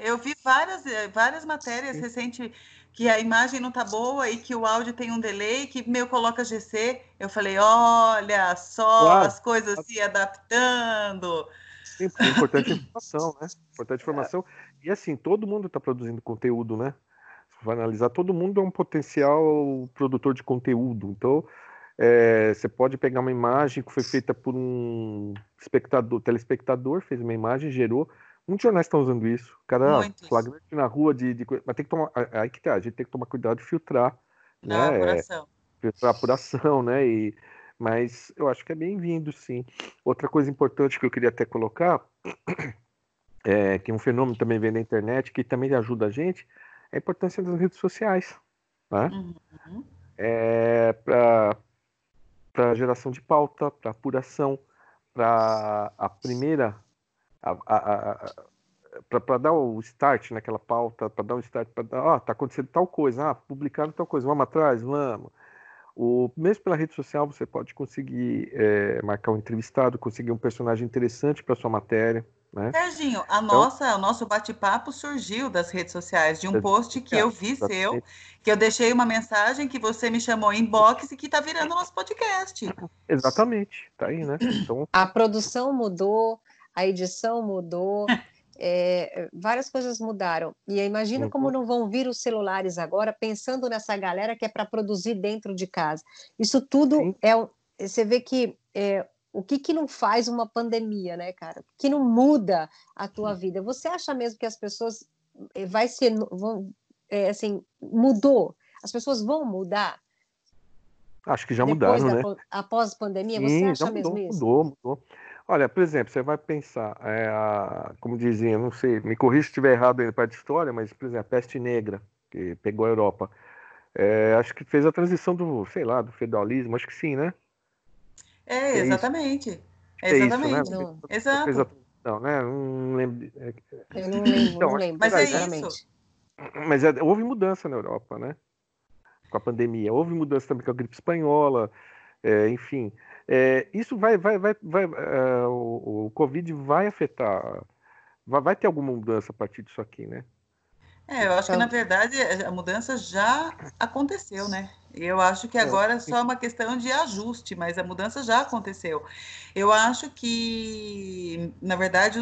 eu vi várias, eh, várias matérias recentes que a imagem não tá boa e que o áudio tem um delay, que meu coloca GC. Eu falei, olha só claro. as coisas se adaptando. Sim, é importante informação, né? Importante a informação. E assim, todo mundo está produzindo conteúdo, né? Se vai analisar, todo mundo é um potencial produtor de conteúdo. Então, é, você pode pegar uma imagem que foi feita por um espectador, telespectador, fez uma imagem, gerou. Muitos jornais estão usando isso. Cara, Muitos. flagrante na rua de, de, Mas tem que tomar. Aí que tá, a gente tem que tomar cuidado de filtrar. né? apuração. É, filtrar a apuração, né? E mas eu acho que é bem-vindo, sim. Outra coisa importante que eu queria até colocar, é, que um fenômeno também vem da internet, que também ajuda a gente, é a importância das redes sociais. Né? Uhum. É, para geração de pauta, para apuração, para a primeira. para dar o start naquela pauta, para dar o start, para dar, ó, oh, tá acontecendo tal coisa, ah, publicaram tal coisa, vamos atrás, vamos. O, mesmo pela rede social, você pode conseguir é, marcar um entrevistado, conseguir um personagem interessante para sua matéria. Né? Serginho, a então, nossa, o nosso bate-papo surgiu das redes sociais, de um post que eu vi seu, que eu deixei uma mensagem que você me chamou em inbox e que está virando nosso podcast. Exatamente, tá aí, né? Então... A produção mudou, a edição mudou, é, várias coisas mudaram. E imagina uhum. como não vão vir os celulares agora, pensando nessa galera que é para produzir dentro de casa. Isso tudo Sim. é. Você vê que é, o que, que não faz uma pandemia, né, cara? Que não muda a tua vida. Você acha mesmo que as pessoas é, vai ser vão, é, assim mudou? As pessoas vão mudar? Acho que já Depois mudaram, da, né? Após a pandemia, Sim, você acha mudou, mesmo isso? Mudou, mudou. Olha, por exemplo, você vai pensar, é, a, como dizia, não sei, me corrija se estiver errado aí na parte de história, mas, por exemplo, a peste negra, que pegou a Europa, é, acho que fez a transição do, sei lá, do feudalismo, acho que sim, né? É, é exatamente. É exatamente. Isso, né? Exato. Fez a transição, né? Não lembro. É, Eu não lembro, então, não lembro. Mas é isso. Mas é, houve mudança na Europa, né? Com a pandemia. Houve mudança também com a gripe espanhola, é, enfim. É, isso vai, vai, vai, vai uh, o, o, Covid vai afetar, vai, vai, ter alguma mudança a partir disso aqui, né? É, eu acho que na verdade a mudança já aconteceu, né? Eu acho que é, agora é só uma questão de ajuste, mas a mudança já aconteceu. Eu acho que, na verdade,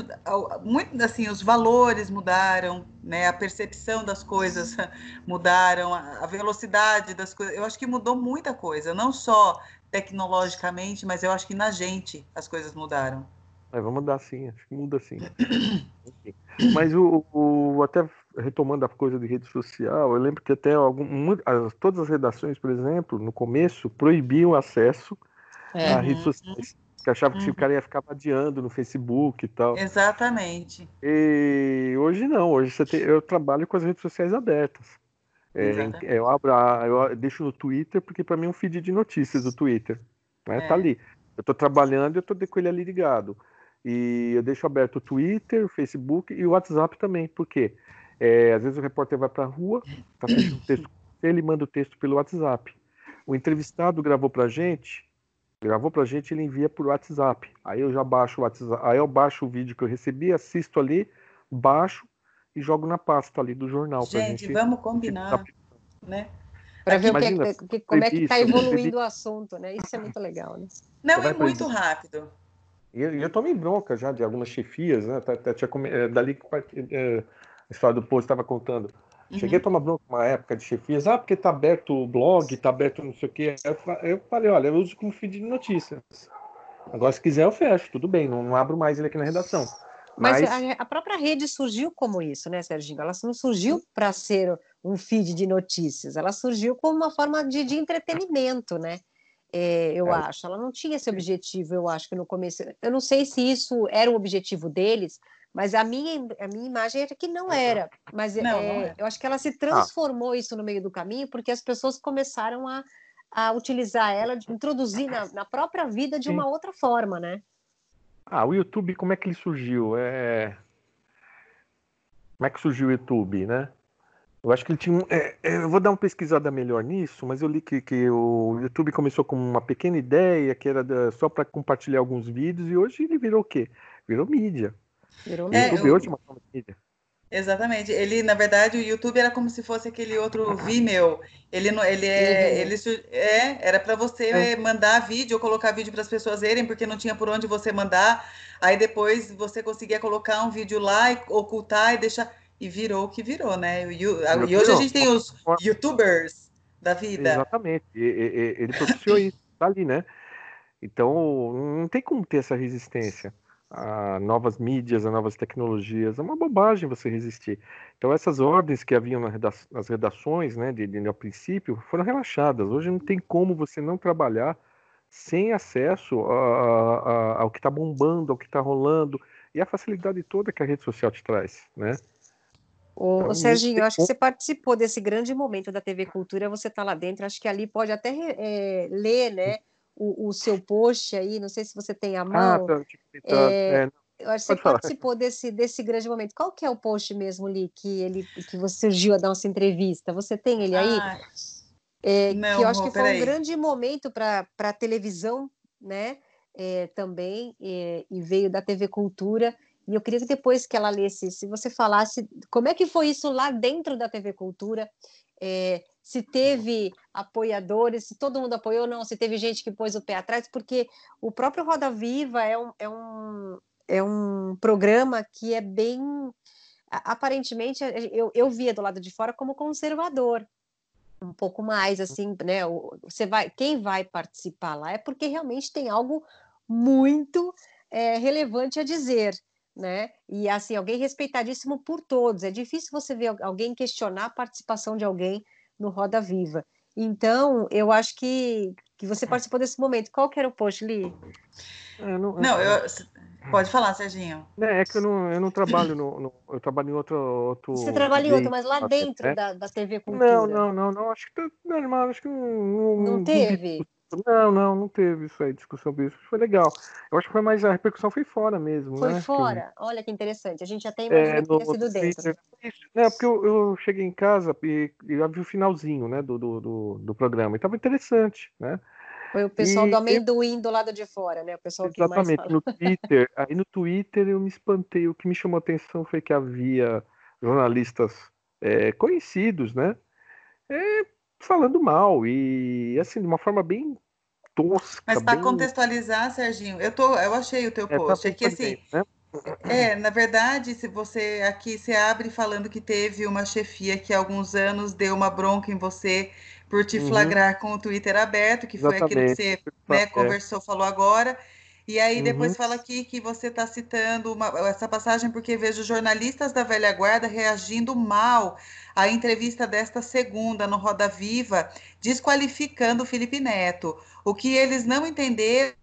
muito assim, os valores mudaram, né? A percepção das coisas mudaram, a velocidade das coisas. Eu acho que mudou muita coisa, não só tecnologicamente, mas eu acho que na gente as coisas mudaram. É, vai mudar sim, acho que muda sim. mas o, o, até retomando a coisa de rede social, eu lembro que até algum, todas as redações, por exemplo, no começo, proibiam acesso é. a redes sociais. Que achavam que uhum. o cara ia ficar adiando no Facebook e tal. Exatamente. E hoje não, hoje tem, eu trabalho com as redes sociais abertas. É, eu abro, eu deixo no Twitter, porque para mim é um feed de notícias do Twitter. Né? Tá é. Tá ali. Eu estou trabalhando e eu estou com ele ali ligado. E eu deixo aberto o Twitter, o Facebook e o WhatsApp também. Por quê? É, às vezes o repórter vai para a rua, tá fechando o texto, ele manda o texto pelo WhatsApp. O entrevistado gravou para a gente, gravou para a gente, ele envia por WhatsApp. Aí eu já baixo o WhatsApp, aí eu baixo o vídeo que eu recebi, assisto ali, baixo e jogo na pasta ali do jornal. Gente, gente vamos combinar, né? Para ver Imagina, é, que, como é que está evoluindo o assunto, né? Isso é muito legal, né? Não, é muito rápido. E eu, eu tomei bronca já de algumas chefias, né? Tá, tá, tinha, é, dali que é, a história do post estava contando. Uhum. Cheguei a tomar bronca uma época de chefias, ah, porque tá aberto o blog, tá aberto não sei o quê. Eu, eu falei, olha, eu uso como feed de notícias. Agora, se quiser, eu fecho, tudo bem, não, não abro mais ele aqui na redação. Mas, Mas a, a, própria rede surgiu como isso, né, Serginho? Ela não surgiu para ser um feed de notícias, ela surgiu como uma forma de, de entretenimento, né? É, eu é. acho. Ela não tinha esse objetivo, eu acho que no começo. Eu não sei se isso era o objetivo deles, mas a minha, a minha imagem era que não era. Mas não, é, não é. eu acho que ela se ah. transformou ah. isso no meio do caminho, porque as pessoas começaram a, a utilizar ela, introduzir na, na própria vida de Sim. uma outra forma, né? Ah, o YouTube, como é que ele surgiu? É... Como é que surgiu o YouTube, né? Eu acho que ele tinha um. É, é, eu vou dar uma pesquisada melhor nisso, mas eu li que, que o YouTube começou com uma pequena ideia que era da, só para compartilhar alguns vídeos e hoje ele virou o quê? Virou mídia. Virou YouTube é, hoje é uma mídia. Exatamente. Ele, na verdade, o YouTube era como se fosse aquele outro Vimeo. Ele ele é, uhum. ele é, era para você é. mandar vídeo ou colocar vídeo para as pessoas verem, porque não tinha por onde você mandar. Aí depois você conseguia colocar um vídeo lá e ocultar e deixar e virou o que virou, né? E, e hoje a gente tem os YouTubers da vida. Exatamente. Ele propiciou isso, tá ali, né? Então, não tem como ter essa resistência a novas mídias, a novas tecnologias. É uma bobagem você resistir. Então, essas ordens que haviam nas redações, né, de, de, princípio, foram relaxadas. Hoje não tem como você não trabalhar sem acesso a, a, ao que está bombando, ao que está rolando, e a facilidade toda que a rede social te traz, né? Ô, então, Serginho, eu acho que você participou desse grande momento da TV Cultura, você está lá dentro, acho que ali pode até é, ler, né, o, o, seu post aí, não sei se você tem a ah, mão. Ah, tá, é, é, eu acho que você falar. participou desse, desse grande momento. Qual que é o post mesmo, Li, que, ele, que você surgiu a dar essa entrevista? Você tem ele aí? Ah, é, não, que eu acho que foi um grande momento para a televisão, né? É, também, é, e veio da TV Cultura. E eu queria que depois que ela lesse, se você falasse como é que foi isso lá dentro da TV Cultura, é, se teve apoiadores, se todo mundo apoiou, não, se teve gente que pôs o pé atrás, porque o próprio Roda Viva é um, é um, é um programa que é bem. Aparentemente, eu, eu via do lado de fora como conservador, um pouco mais assim, né? Você vai, quem vai participar lá é porque realmente tem algo muito é, relevante a dizer, né? E assim, alguém respeitadíssimo por todos. É difícil você ver alguém questionar a participação de alguém no Roda Viva. Então, eu acho que, que você participou desse momento. Qual que era o post, Li? É, não, não eu, pode falar, Serginho. É, é que eu não, eu não trabalho no, no, Eu trabalho em outro. outro você trabalha em outro, mas lá dentro da, da TV Cultura. Não, não, não, não. Acho que tá normal. Acho que não. Não, não teve? Não, não, não teve isso aí, discussão sobre isso. Foi legal. Eu acho que foi mais a repercussão foi fora mesmo. Foi né? fora. Que... Olha que interessante. A gente já tem imaginado é, que sido dentro. É, porque eu, eu, cheguei em casa e, e eu vi o finalzinho né, do, do, do, do programa. E estava interessante, né? Foi o pessoal e do amendoim eu... do lado de fora, né? O pessoal Exatamente. no Twitter, aí no Twitter eu me espantei. O que me chamou a atenção foi que havia jornalistas é, conhecidos, né? É, falando mal e assim de uma forma bem tosca. Mas para bem... contextualizar, Serginho, eu tô, eu achei o teu é, post, é que assim, né? é, na verdade, se você aqui se abre falando que teve uma chefia que há alguns anos deu uma bronca em você por te uhum. flagrar com o Twitter aberto, que foi Exatamente. aquilo que você né, conversou, falou agora. E aí depois uhum. fala aqui que você está citando uma, essa passagem porque vejo jornalistas da velha guarda reagindo mal à entrevista desta segunda no Roda Viva, desqualificando o Felipe Neto. O que eles não entenderam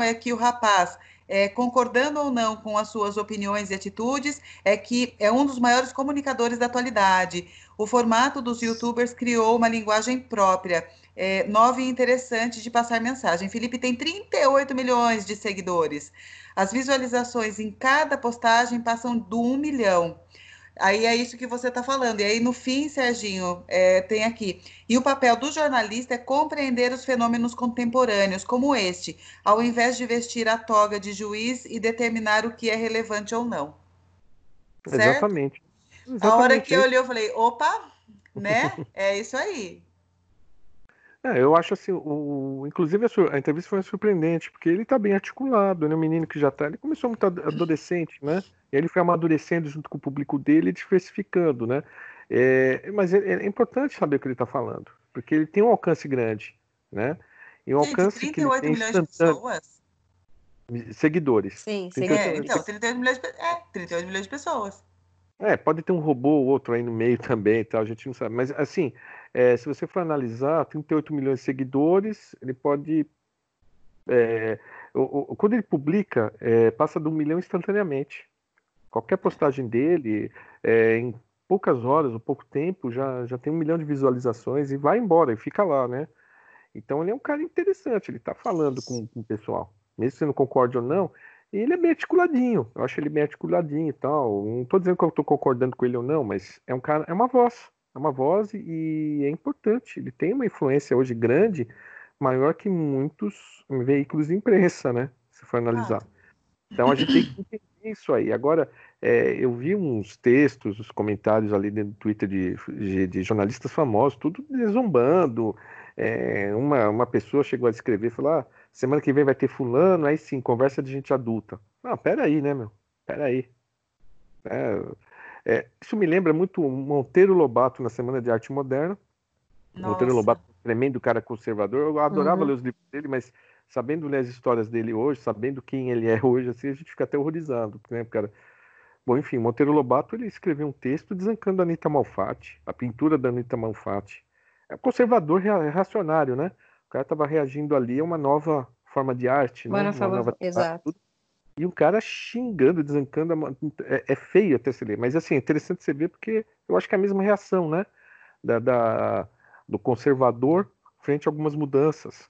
é que o rapaz é, concordando ou não com as suas opiniões e atitudes, é que é um dos maiores comunicadores da atualidade. O formato dos youtubers criou uma linguagem própria, é, nova e interessante de passar mensagem. Felipe tem 38 milhões de seguidores. As visualizações em cada postagem passam do 1 milhão. Aí é isso que você está falando. E aí, no fim, Serginho, é, tem aqui. E o papel do jornalista é compreender os fenômenos contemporâneos, como este, ao invés de vestir a toga de juiz e determinar o que é relevante ou não. Certo? Exatamente. Exatamente. A hora que eu olhei, eu falei, opa, né? É isso aí. É, eu acho assim, o, inclusive a, a, entrevista foi surpreendente, porque ele está bem articulado, né? O menino que já está, ele começou muito adolescente, né? E ele foi amadurecendo junto com o público dele e diversificando, né? É, mas é, é, importante saber o que ele está falando, porque ele tem um alcance grande, né? E um Gente, alcance 38 que ele tem milhões de pessoas? Seguidores. Sim, sim. É, então, 38 milhões, de, é, 38 milhões de pessoas. É, pode ter um robô ou outro aí no meio também, tal, a gente não sabe. Mas, assim, é, se você for analisar, 38 milhões de seguidores, ele pode. É, o, o, quando ele publica, é, passa de um milhão instantaneamente. Qualquer postagem dele, em poucas horas ou pouco tempo, já, já tem um milhão de visualizações e vai embora e fica lá, né? Então ele é um cara interessante, ele está falando com, com o pessoal. Mesmo se você não concorde ou não, e ele é bem articuladinho. Eu acho ele bem articuladinho e tal. Não estou dizendo que eu estou concordando com ele ou não, mas é um cara, é uma voz. É uma voz e é importante. Ele tem uma influência hoje grande, maior que muitos veículos de imprensa, né? Se for analisar. Então a gente tem que entender isso aí. Agora, é, eu vi uns textos, os comentários ali dentro do Twitter de, de, de jornalistas famosos, tudo zombando. É, uma, uma pessoa chegou a escrever, falou: ah, semana que vem vai ter fulano, aí sim, conversa de gente adulta. Não, peraí, né, meu? Peraí. É, é, isso me lembra muito Monteiro Lobato na Semana de Arte Moderna. Nossa. Monteiro Lobato, tremendo cara conservador. Eu adorava uhum. ler os livros dele, mas sabendo ler as histórias dele hoje, sabendo quem ele é hoje, assim, a gente fica até horrorizado, né, cara? Bom, enfim, Monteiro Lobato ele escreveu um texto desancando a Anitta Malfatti, a pintura da Anitta Malfatti. É um conservador reacionário, né? O cara estava reagindo ali a uma nova forma de arte, uma né? Forma... Nova... Exato. E o cara xingando, desancando. É, é, feio até se ler, mas assim, é interessante você ver porque eu acho que é a mesma reação, né? Da, da, do conservador frente a algumas mudanças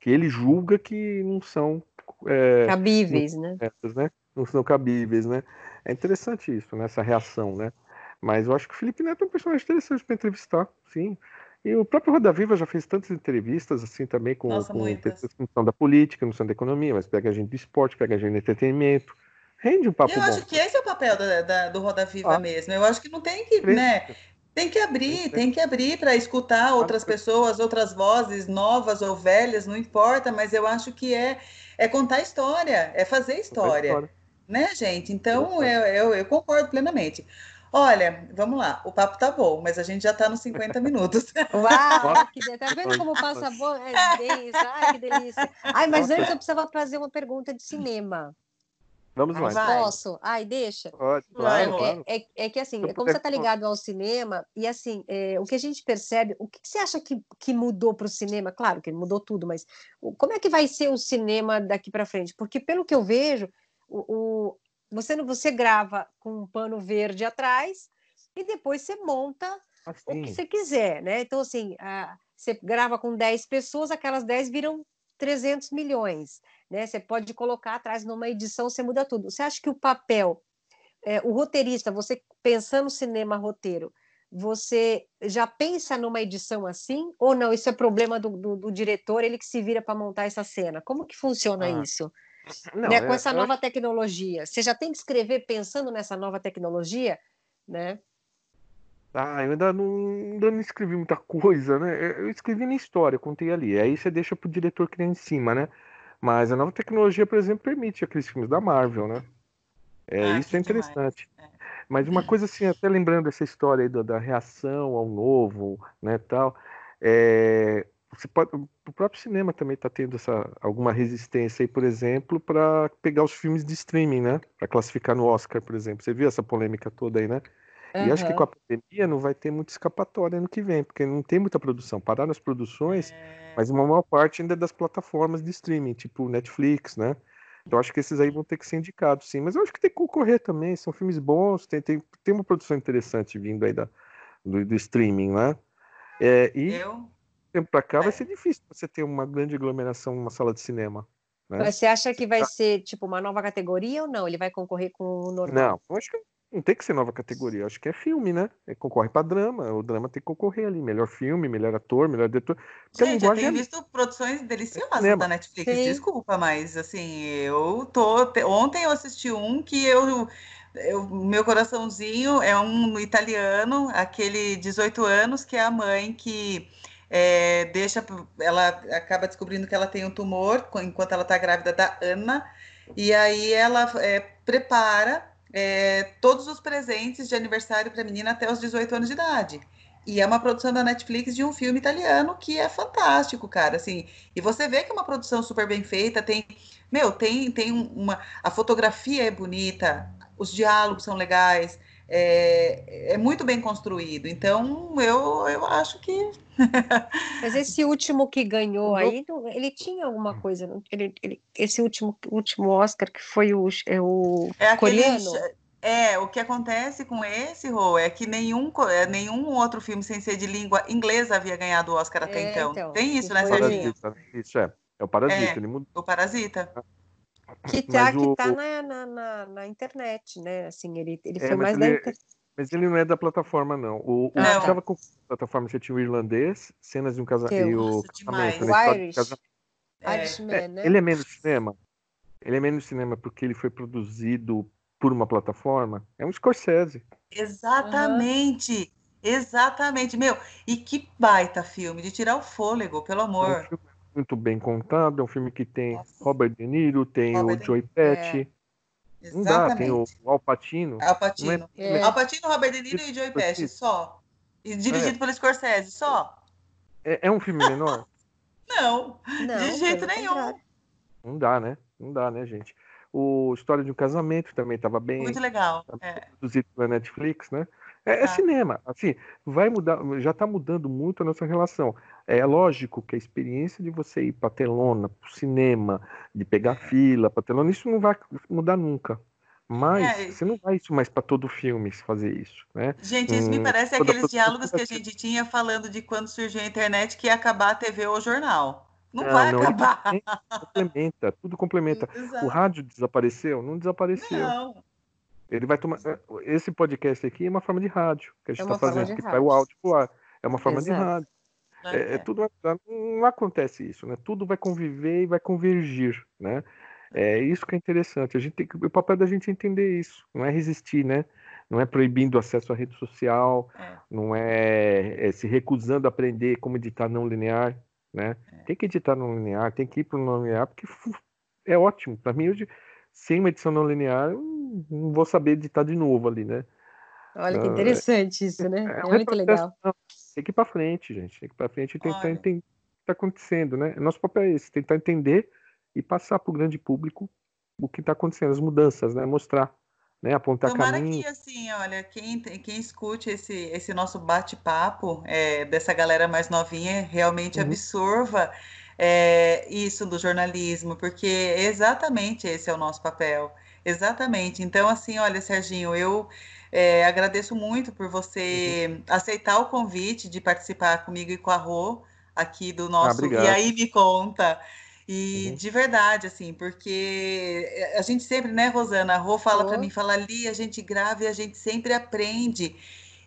que ele julga que não são. É, cabíveis, não, né? né? Não são cabíveis, né? É interessante isso, né? Essa reação, né? Mas eu acho que o Felipe Neto é um personagem interessante para entrevistar, sim. E o próprio Roda Viva já fez tantas entrevistas assim também com, Nossa, com pessoas que não são da política, não são da economia, mas pega a gente do esporte, pega a gente do entretenimento. Rende um papo Eu bom. acho que esse é o papel da, da, do Roda Viva ah, mesmo. Eu acho que não tem que, né? Tem que abrir, tem que abrir para escutar outras pessoas, outras vozes, novas ou velhas, não importa, mas eu acho que é, é contar história, é fazer história. história. Né, gente? Então, eu, eu, eu concordo plenamente. Olha, vamos lá, o papo tá bom, mas a gente já tá nos 50 minutos. Uau, que delícia. Tá vendo como passa bom? É Ai, que delícia. Ai, mas antes eu precisava fazer uma pergunta de cinema. Vamos lá. Posso? Ai, deixa. Pode, claro, claro. É, é, é, que assim, é como você está ligado ao cinema, e assim, é, o que a gente percebe, o que, que você acha que, que mudou para o cinema? Claro que mudou tudo, mas como é que vai ser o cinema daqui para frente? Porque pelo que eu vejo, o, o, você, você grava com um pano verde atrás e depois você monta assim. o que você quiser, né? Então, assim, a, você grava com 10 pessoas, aquelas 10 viram 300 milhões, né? Você pode colocar atrás numa edição, você muda tudo. Você acha que o papel, é, o roteirista, você pensando no cinema roteiro, você já pensa numa edição assim ou não? Isso é problema do, do, do diretor, ele que se vira para montar essa cena. Como que funciona ah. isso? Não, né, com essa nova acho... tecnologia. Você já tem que escrever pensando nessa nova tecnologia, né? Ah, eu ainda não, ainda não escrevi muita coisa, né? Eu escrevi na história, contei ali. Aí você deixa pro diretor criar em cima, né? Mas a nova tecnologia, por exemplo, permite aqueles filmes da Marvel, né? É, ah, isso é interessante. É. Mas uma coisa assim, até lembrando essa história aí da, da reação ao novo, né, tal, é, pode, o próprio cinema também está tendo essa, alguma resistência aí, por exemplo, para pegar os filmes de streaming, né? Para classificar no Oscar, por exemplo. Você viu essa polêmica toda aí, né? Uhum. E acho que com a pandemia não vai ter muita escapatória ano que vem, porque não tem muita produção. Pararam as produções, é... mas uma maior parte ainda é das plataformas de streaming, tipo Netflix, né? Então acho que esses aí vão ter que ser indicados, sim. Mas eu acho que tem que concorrer também. São filmes bons, tem, tem, tem uma produção interessante vindo aí da, do, do streaming, né? É, e eu... tempo para cá é. vai ser difícil você ter uma grande aglomeração numa sala de cinema. Né? Mas você acha que vai ser tipo uma nova categoria ou não? Ele vai concorrer com o normal? Não, eu acho que não tem que ser nova categoria, acho que é filme, né? É, concorre para drama, o drama tem que concorrer ali, melhor filme, melhor ator, melhor diretor. Gente, eu tenho é... visto produções deliciosas é da Netflix, Sim. desculpa, mas assim, eu tô. Ontem eu assisti um que eu. eu meu coraçãozinho é um italiano, aquele 18 anos, que é a mãe que é, deixa. Ela acaba descobrindo que ela tem um tumor enquanto ela está grávida da Ana, e aí ela é, prepara é, todos os presentes de aniversário para a menina até os 18 anos de idade. E é uma produção da Netflix de um filme italiano que é fantástico, cara. Assim, e você vê que é uma produção super bem feita, tem. Meu, tem, tem uma. A fotografia é bonita, os diálogos são legais, é, é muito bem construído. Então, eu, eu acho que. Mas esse último que ganhou aí, ele tinha alguma coisa. Ele, ele, esse último, último Oscar, que foi o, é o é coreano. É, o que acontece com esse, Rô, é que nenhum, é, nenhum outro filme sem ser de língua inglesa havia ganhado o Oscar até é, então. então. Tem isso, né, Serginho? Isso, é. É o Parasita, é, ele mudou. O Parasita. Que tá, o, que tá na, na, na, na, internet, né? Assim, ele, ele é, foi mais ele, da Mas ele não é da plataforma, não. O, ah, o estava tá. com a plataforma, você tinha o irlandês, cenas de um casamento. E o casamento, né? o Irish. É. Irishman, né? Ele é menos cinema. Ele é menos cinema porque ele foi produzido por uma plataforma. É um Scorsese. Exatamente. Uhum. Exatamente, meu. E que baita filme, de tirar o fôlego, pelo amor. É um filme muito bem contado, é um filme que tem Nossa. Robert De Niro, tem Robert o Joey Pesci. É. Não dá, tem o Al Pacino. Al Pacino. É... Al Pacino, Robert De Niro e Joey Pesci, só. E dirigido é. pelo Scorsese, só. É, é um filme menor? não, não, de jeito nenhum. Não dá, né? Não dá, né, gente? O História de um Casamento também estava bem. Muito legal. É. Produzido pela Netflix, né? É, é, cinema, assim, vai mudar, já está mudando muito a nossa relação. É lógico que a experiência de você ir para telona, para o cinema, de pegar fila para telona, isso não vai mudar nunca. Mas é. você não vai isso mais para todo filme fazer isso, né? Gente, isso hum, me parece aqueles diálogos que a gente tinha falando de quando surgiu a internet que ia acabar a TV ou o jornal. Não, não vai não, acabar. Complementa, tudo complementa. Exato. O rádio desapareceu? Não desapareceu. Não. Ele vai tomar. É, esse podcast aqui é uma forma de rádio que a gente está é fazendo, que vai o áudio pro ar. É uma forma Exato. de rádio. É, é, é, tudo não acontece isso, né? Tudo vai conviver e vai convergir, né? É isso que é interessante. A gente tem, o papel da gente é entender isso, não é resistir, né? Não é proibindo o acesso à rede social, é. não é, é, se recusando a aprender como editar não linear, né? Tem que editar não linear, tem que ir para o não linear, porque é ótimo. Para mim hoje sem uma edição não linear, eu não vou saber editar de novo ali, né? Olha que ah, interessante isso, né? É, é muito legal. Tem que ir para frente, gente. Tem que ir para frente e tentar entender o que está acontecendo, né? Nosso papel é esse, tentar entender e passar para o grande público o que está acontecendo, as mudanças, né? Mostrar, né? Apontar Tomara caminho. que, assim, olha, quem, quem escute esse, esse nosso bate-papo é, dessa galera mais novinha realmente uhum. absorva é, isso do jornalismo, porque exatamente esse é o nosso papel. Exatamente. Então, assim, olha, Serginho, eu é, agradeço muito por você uhum. aceitar o convite de participar comigo e com a Rô aqui do ah, nosso. Ah, e aí me conta. E uhum. de verdade, assim, porque a gente sempre, né, Rosana? A Rô fala para mim, fala ali, a gente grava e a gente sempre aprende.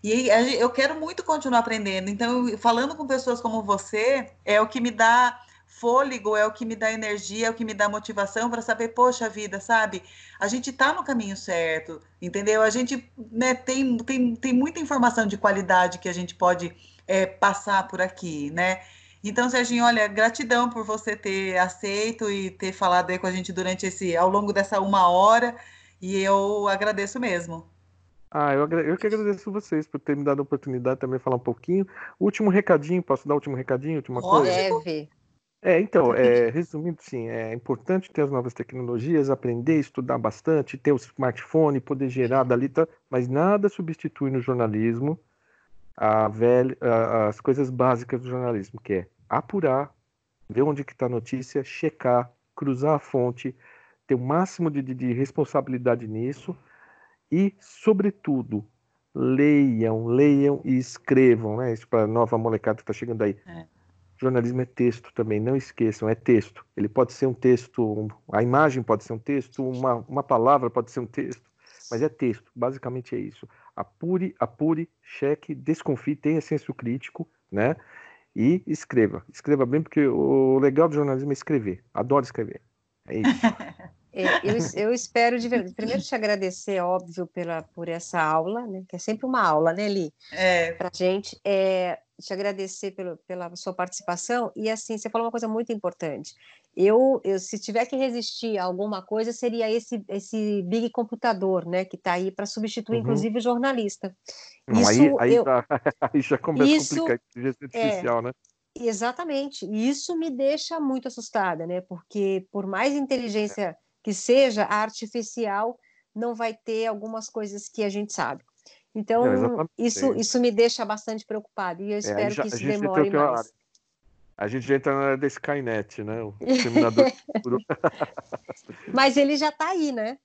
E eu quero muito continuar aprendendo. Então, falando com pessoas como você, é o que me dá fôlego é o que me dá energia, é o que me dá motivação para saber, poxa vida, sabe? A gente está no caminho certo, entendeu? A gente né, tem, tem, tem muita informação de qualidade que a gente pode é, passar por aqui, né? Então, Serginho, olha, gratidão por você ter aceito e ter falado aí com a gente durante esse, ao longo dessa uma hora, e eu agradeço mesmo. Ah, eu, eu que agradeço vocês por terem me dado a oportunidade também de falar um pouquinho. Último recadinho, posso dar o último recadinho, última coisa? Deve. É, então, é, resumindo, sim, é importante ter as novas tecnologias, aprender, estudar bastante, ter o smartphone, poder gerar dali, tá, mas nada substitui no jornalismo a velha, a, as coisas básicas do jornalismo, que é apurar, ver onde que está a notícia, checar, cruzar a fonte, ter o máximo de, de, de responsabilidade nisso e, sobretudo, leiam, leiam e escrevam, né? Isso para a nova molecada que está chegando aí. É. Jornalismo é texto também, não esqueçam, é texto. Ele pode ser um texto, a imagem pode ser um texto, uma, uma palavra pode ser um texto, mas é texto, basicamente é isso. Apure, apure, cheque, desconfie, tenha senso crítico, né? E escreva. Escreva bem, porque o legal do jornalismo é escrever. Adoro escrever. É isso. É, eu, eu, espero de primeiro te agradecer, óbvio, pela, por essa aula, né? Que é sempre uma aula, né, Li? É. Para gente. É, te agradecer pelo, pela sua participação. E assim, você falou uma coisa muito importante. Eu, eu se tiver que resistir a alguma coisa, seria esse, esse big computador, né? Que está aí para substituir, uhum. inclusive, o jornalista. Não, isso, aí, aí, eu, tá, aí já começa isso, a complicar, inteligência artificial, é, né? Exatamente. E isso me deixa muito assustada, né? Porque por mais inteligência é que seja artificial, não vai ter algumas coisas que a gente sabe. Então, não, isso, isso me deixa bastante preocupado e eu espero é, já, que isso demore mais. A gente já entra na área da Skynet, né? O Mas ele já está aí, né?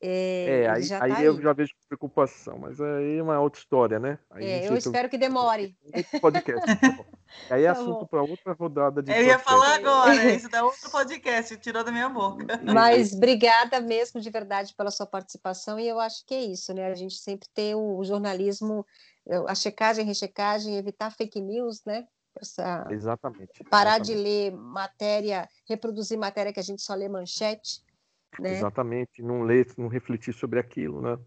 É, é aí, já aí tá eu aí. já vejo preocupação, mas aí é uma outra história, né? É, eu espero que demore. Podcast. aí é tá assunto para outra rodada de. Eu podcast. ia falar agora, isso dá outro podcast, tirou da minha boca. Mas obrigada mesmo de verdade pela sua participação, e eu acho que é isso, né? A gente sempre ter o, o jornalismo, a checagem, rechecagem, evitar fake news, né? Essa... Exatamente. Parar exatamente. de ler matéria, reproduzir matéria que a gente só lê manchete né? Exatamente, não ler, não refletir sobre aquilo, né?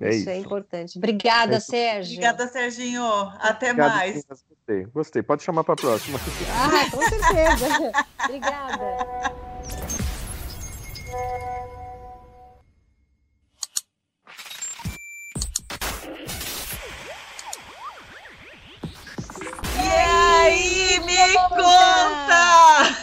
É isso, é isso. é importante. Obrigada, é Sérgio. Obrigada, Serginho. Até Obrigado, mais. Sim, gostei. gostei. Pode chamar para a próxima. Ah, com certeza. Obrigada. E aí, me conta!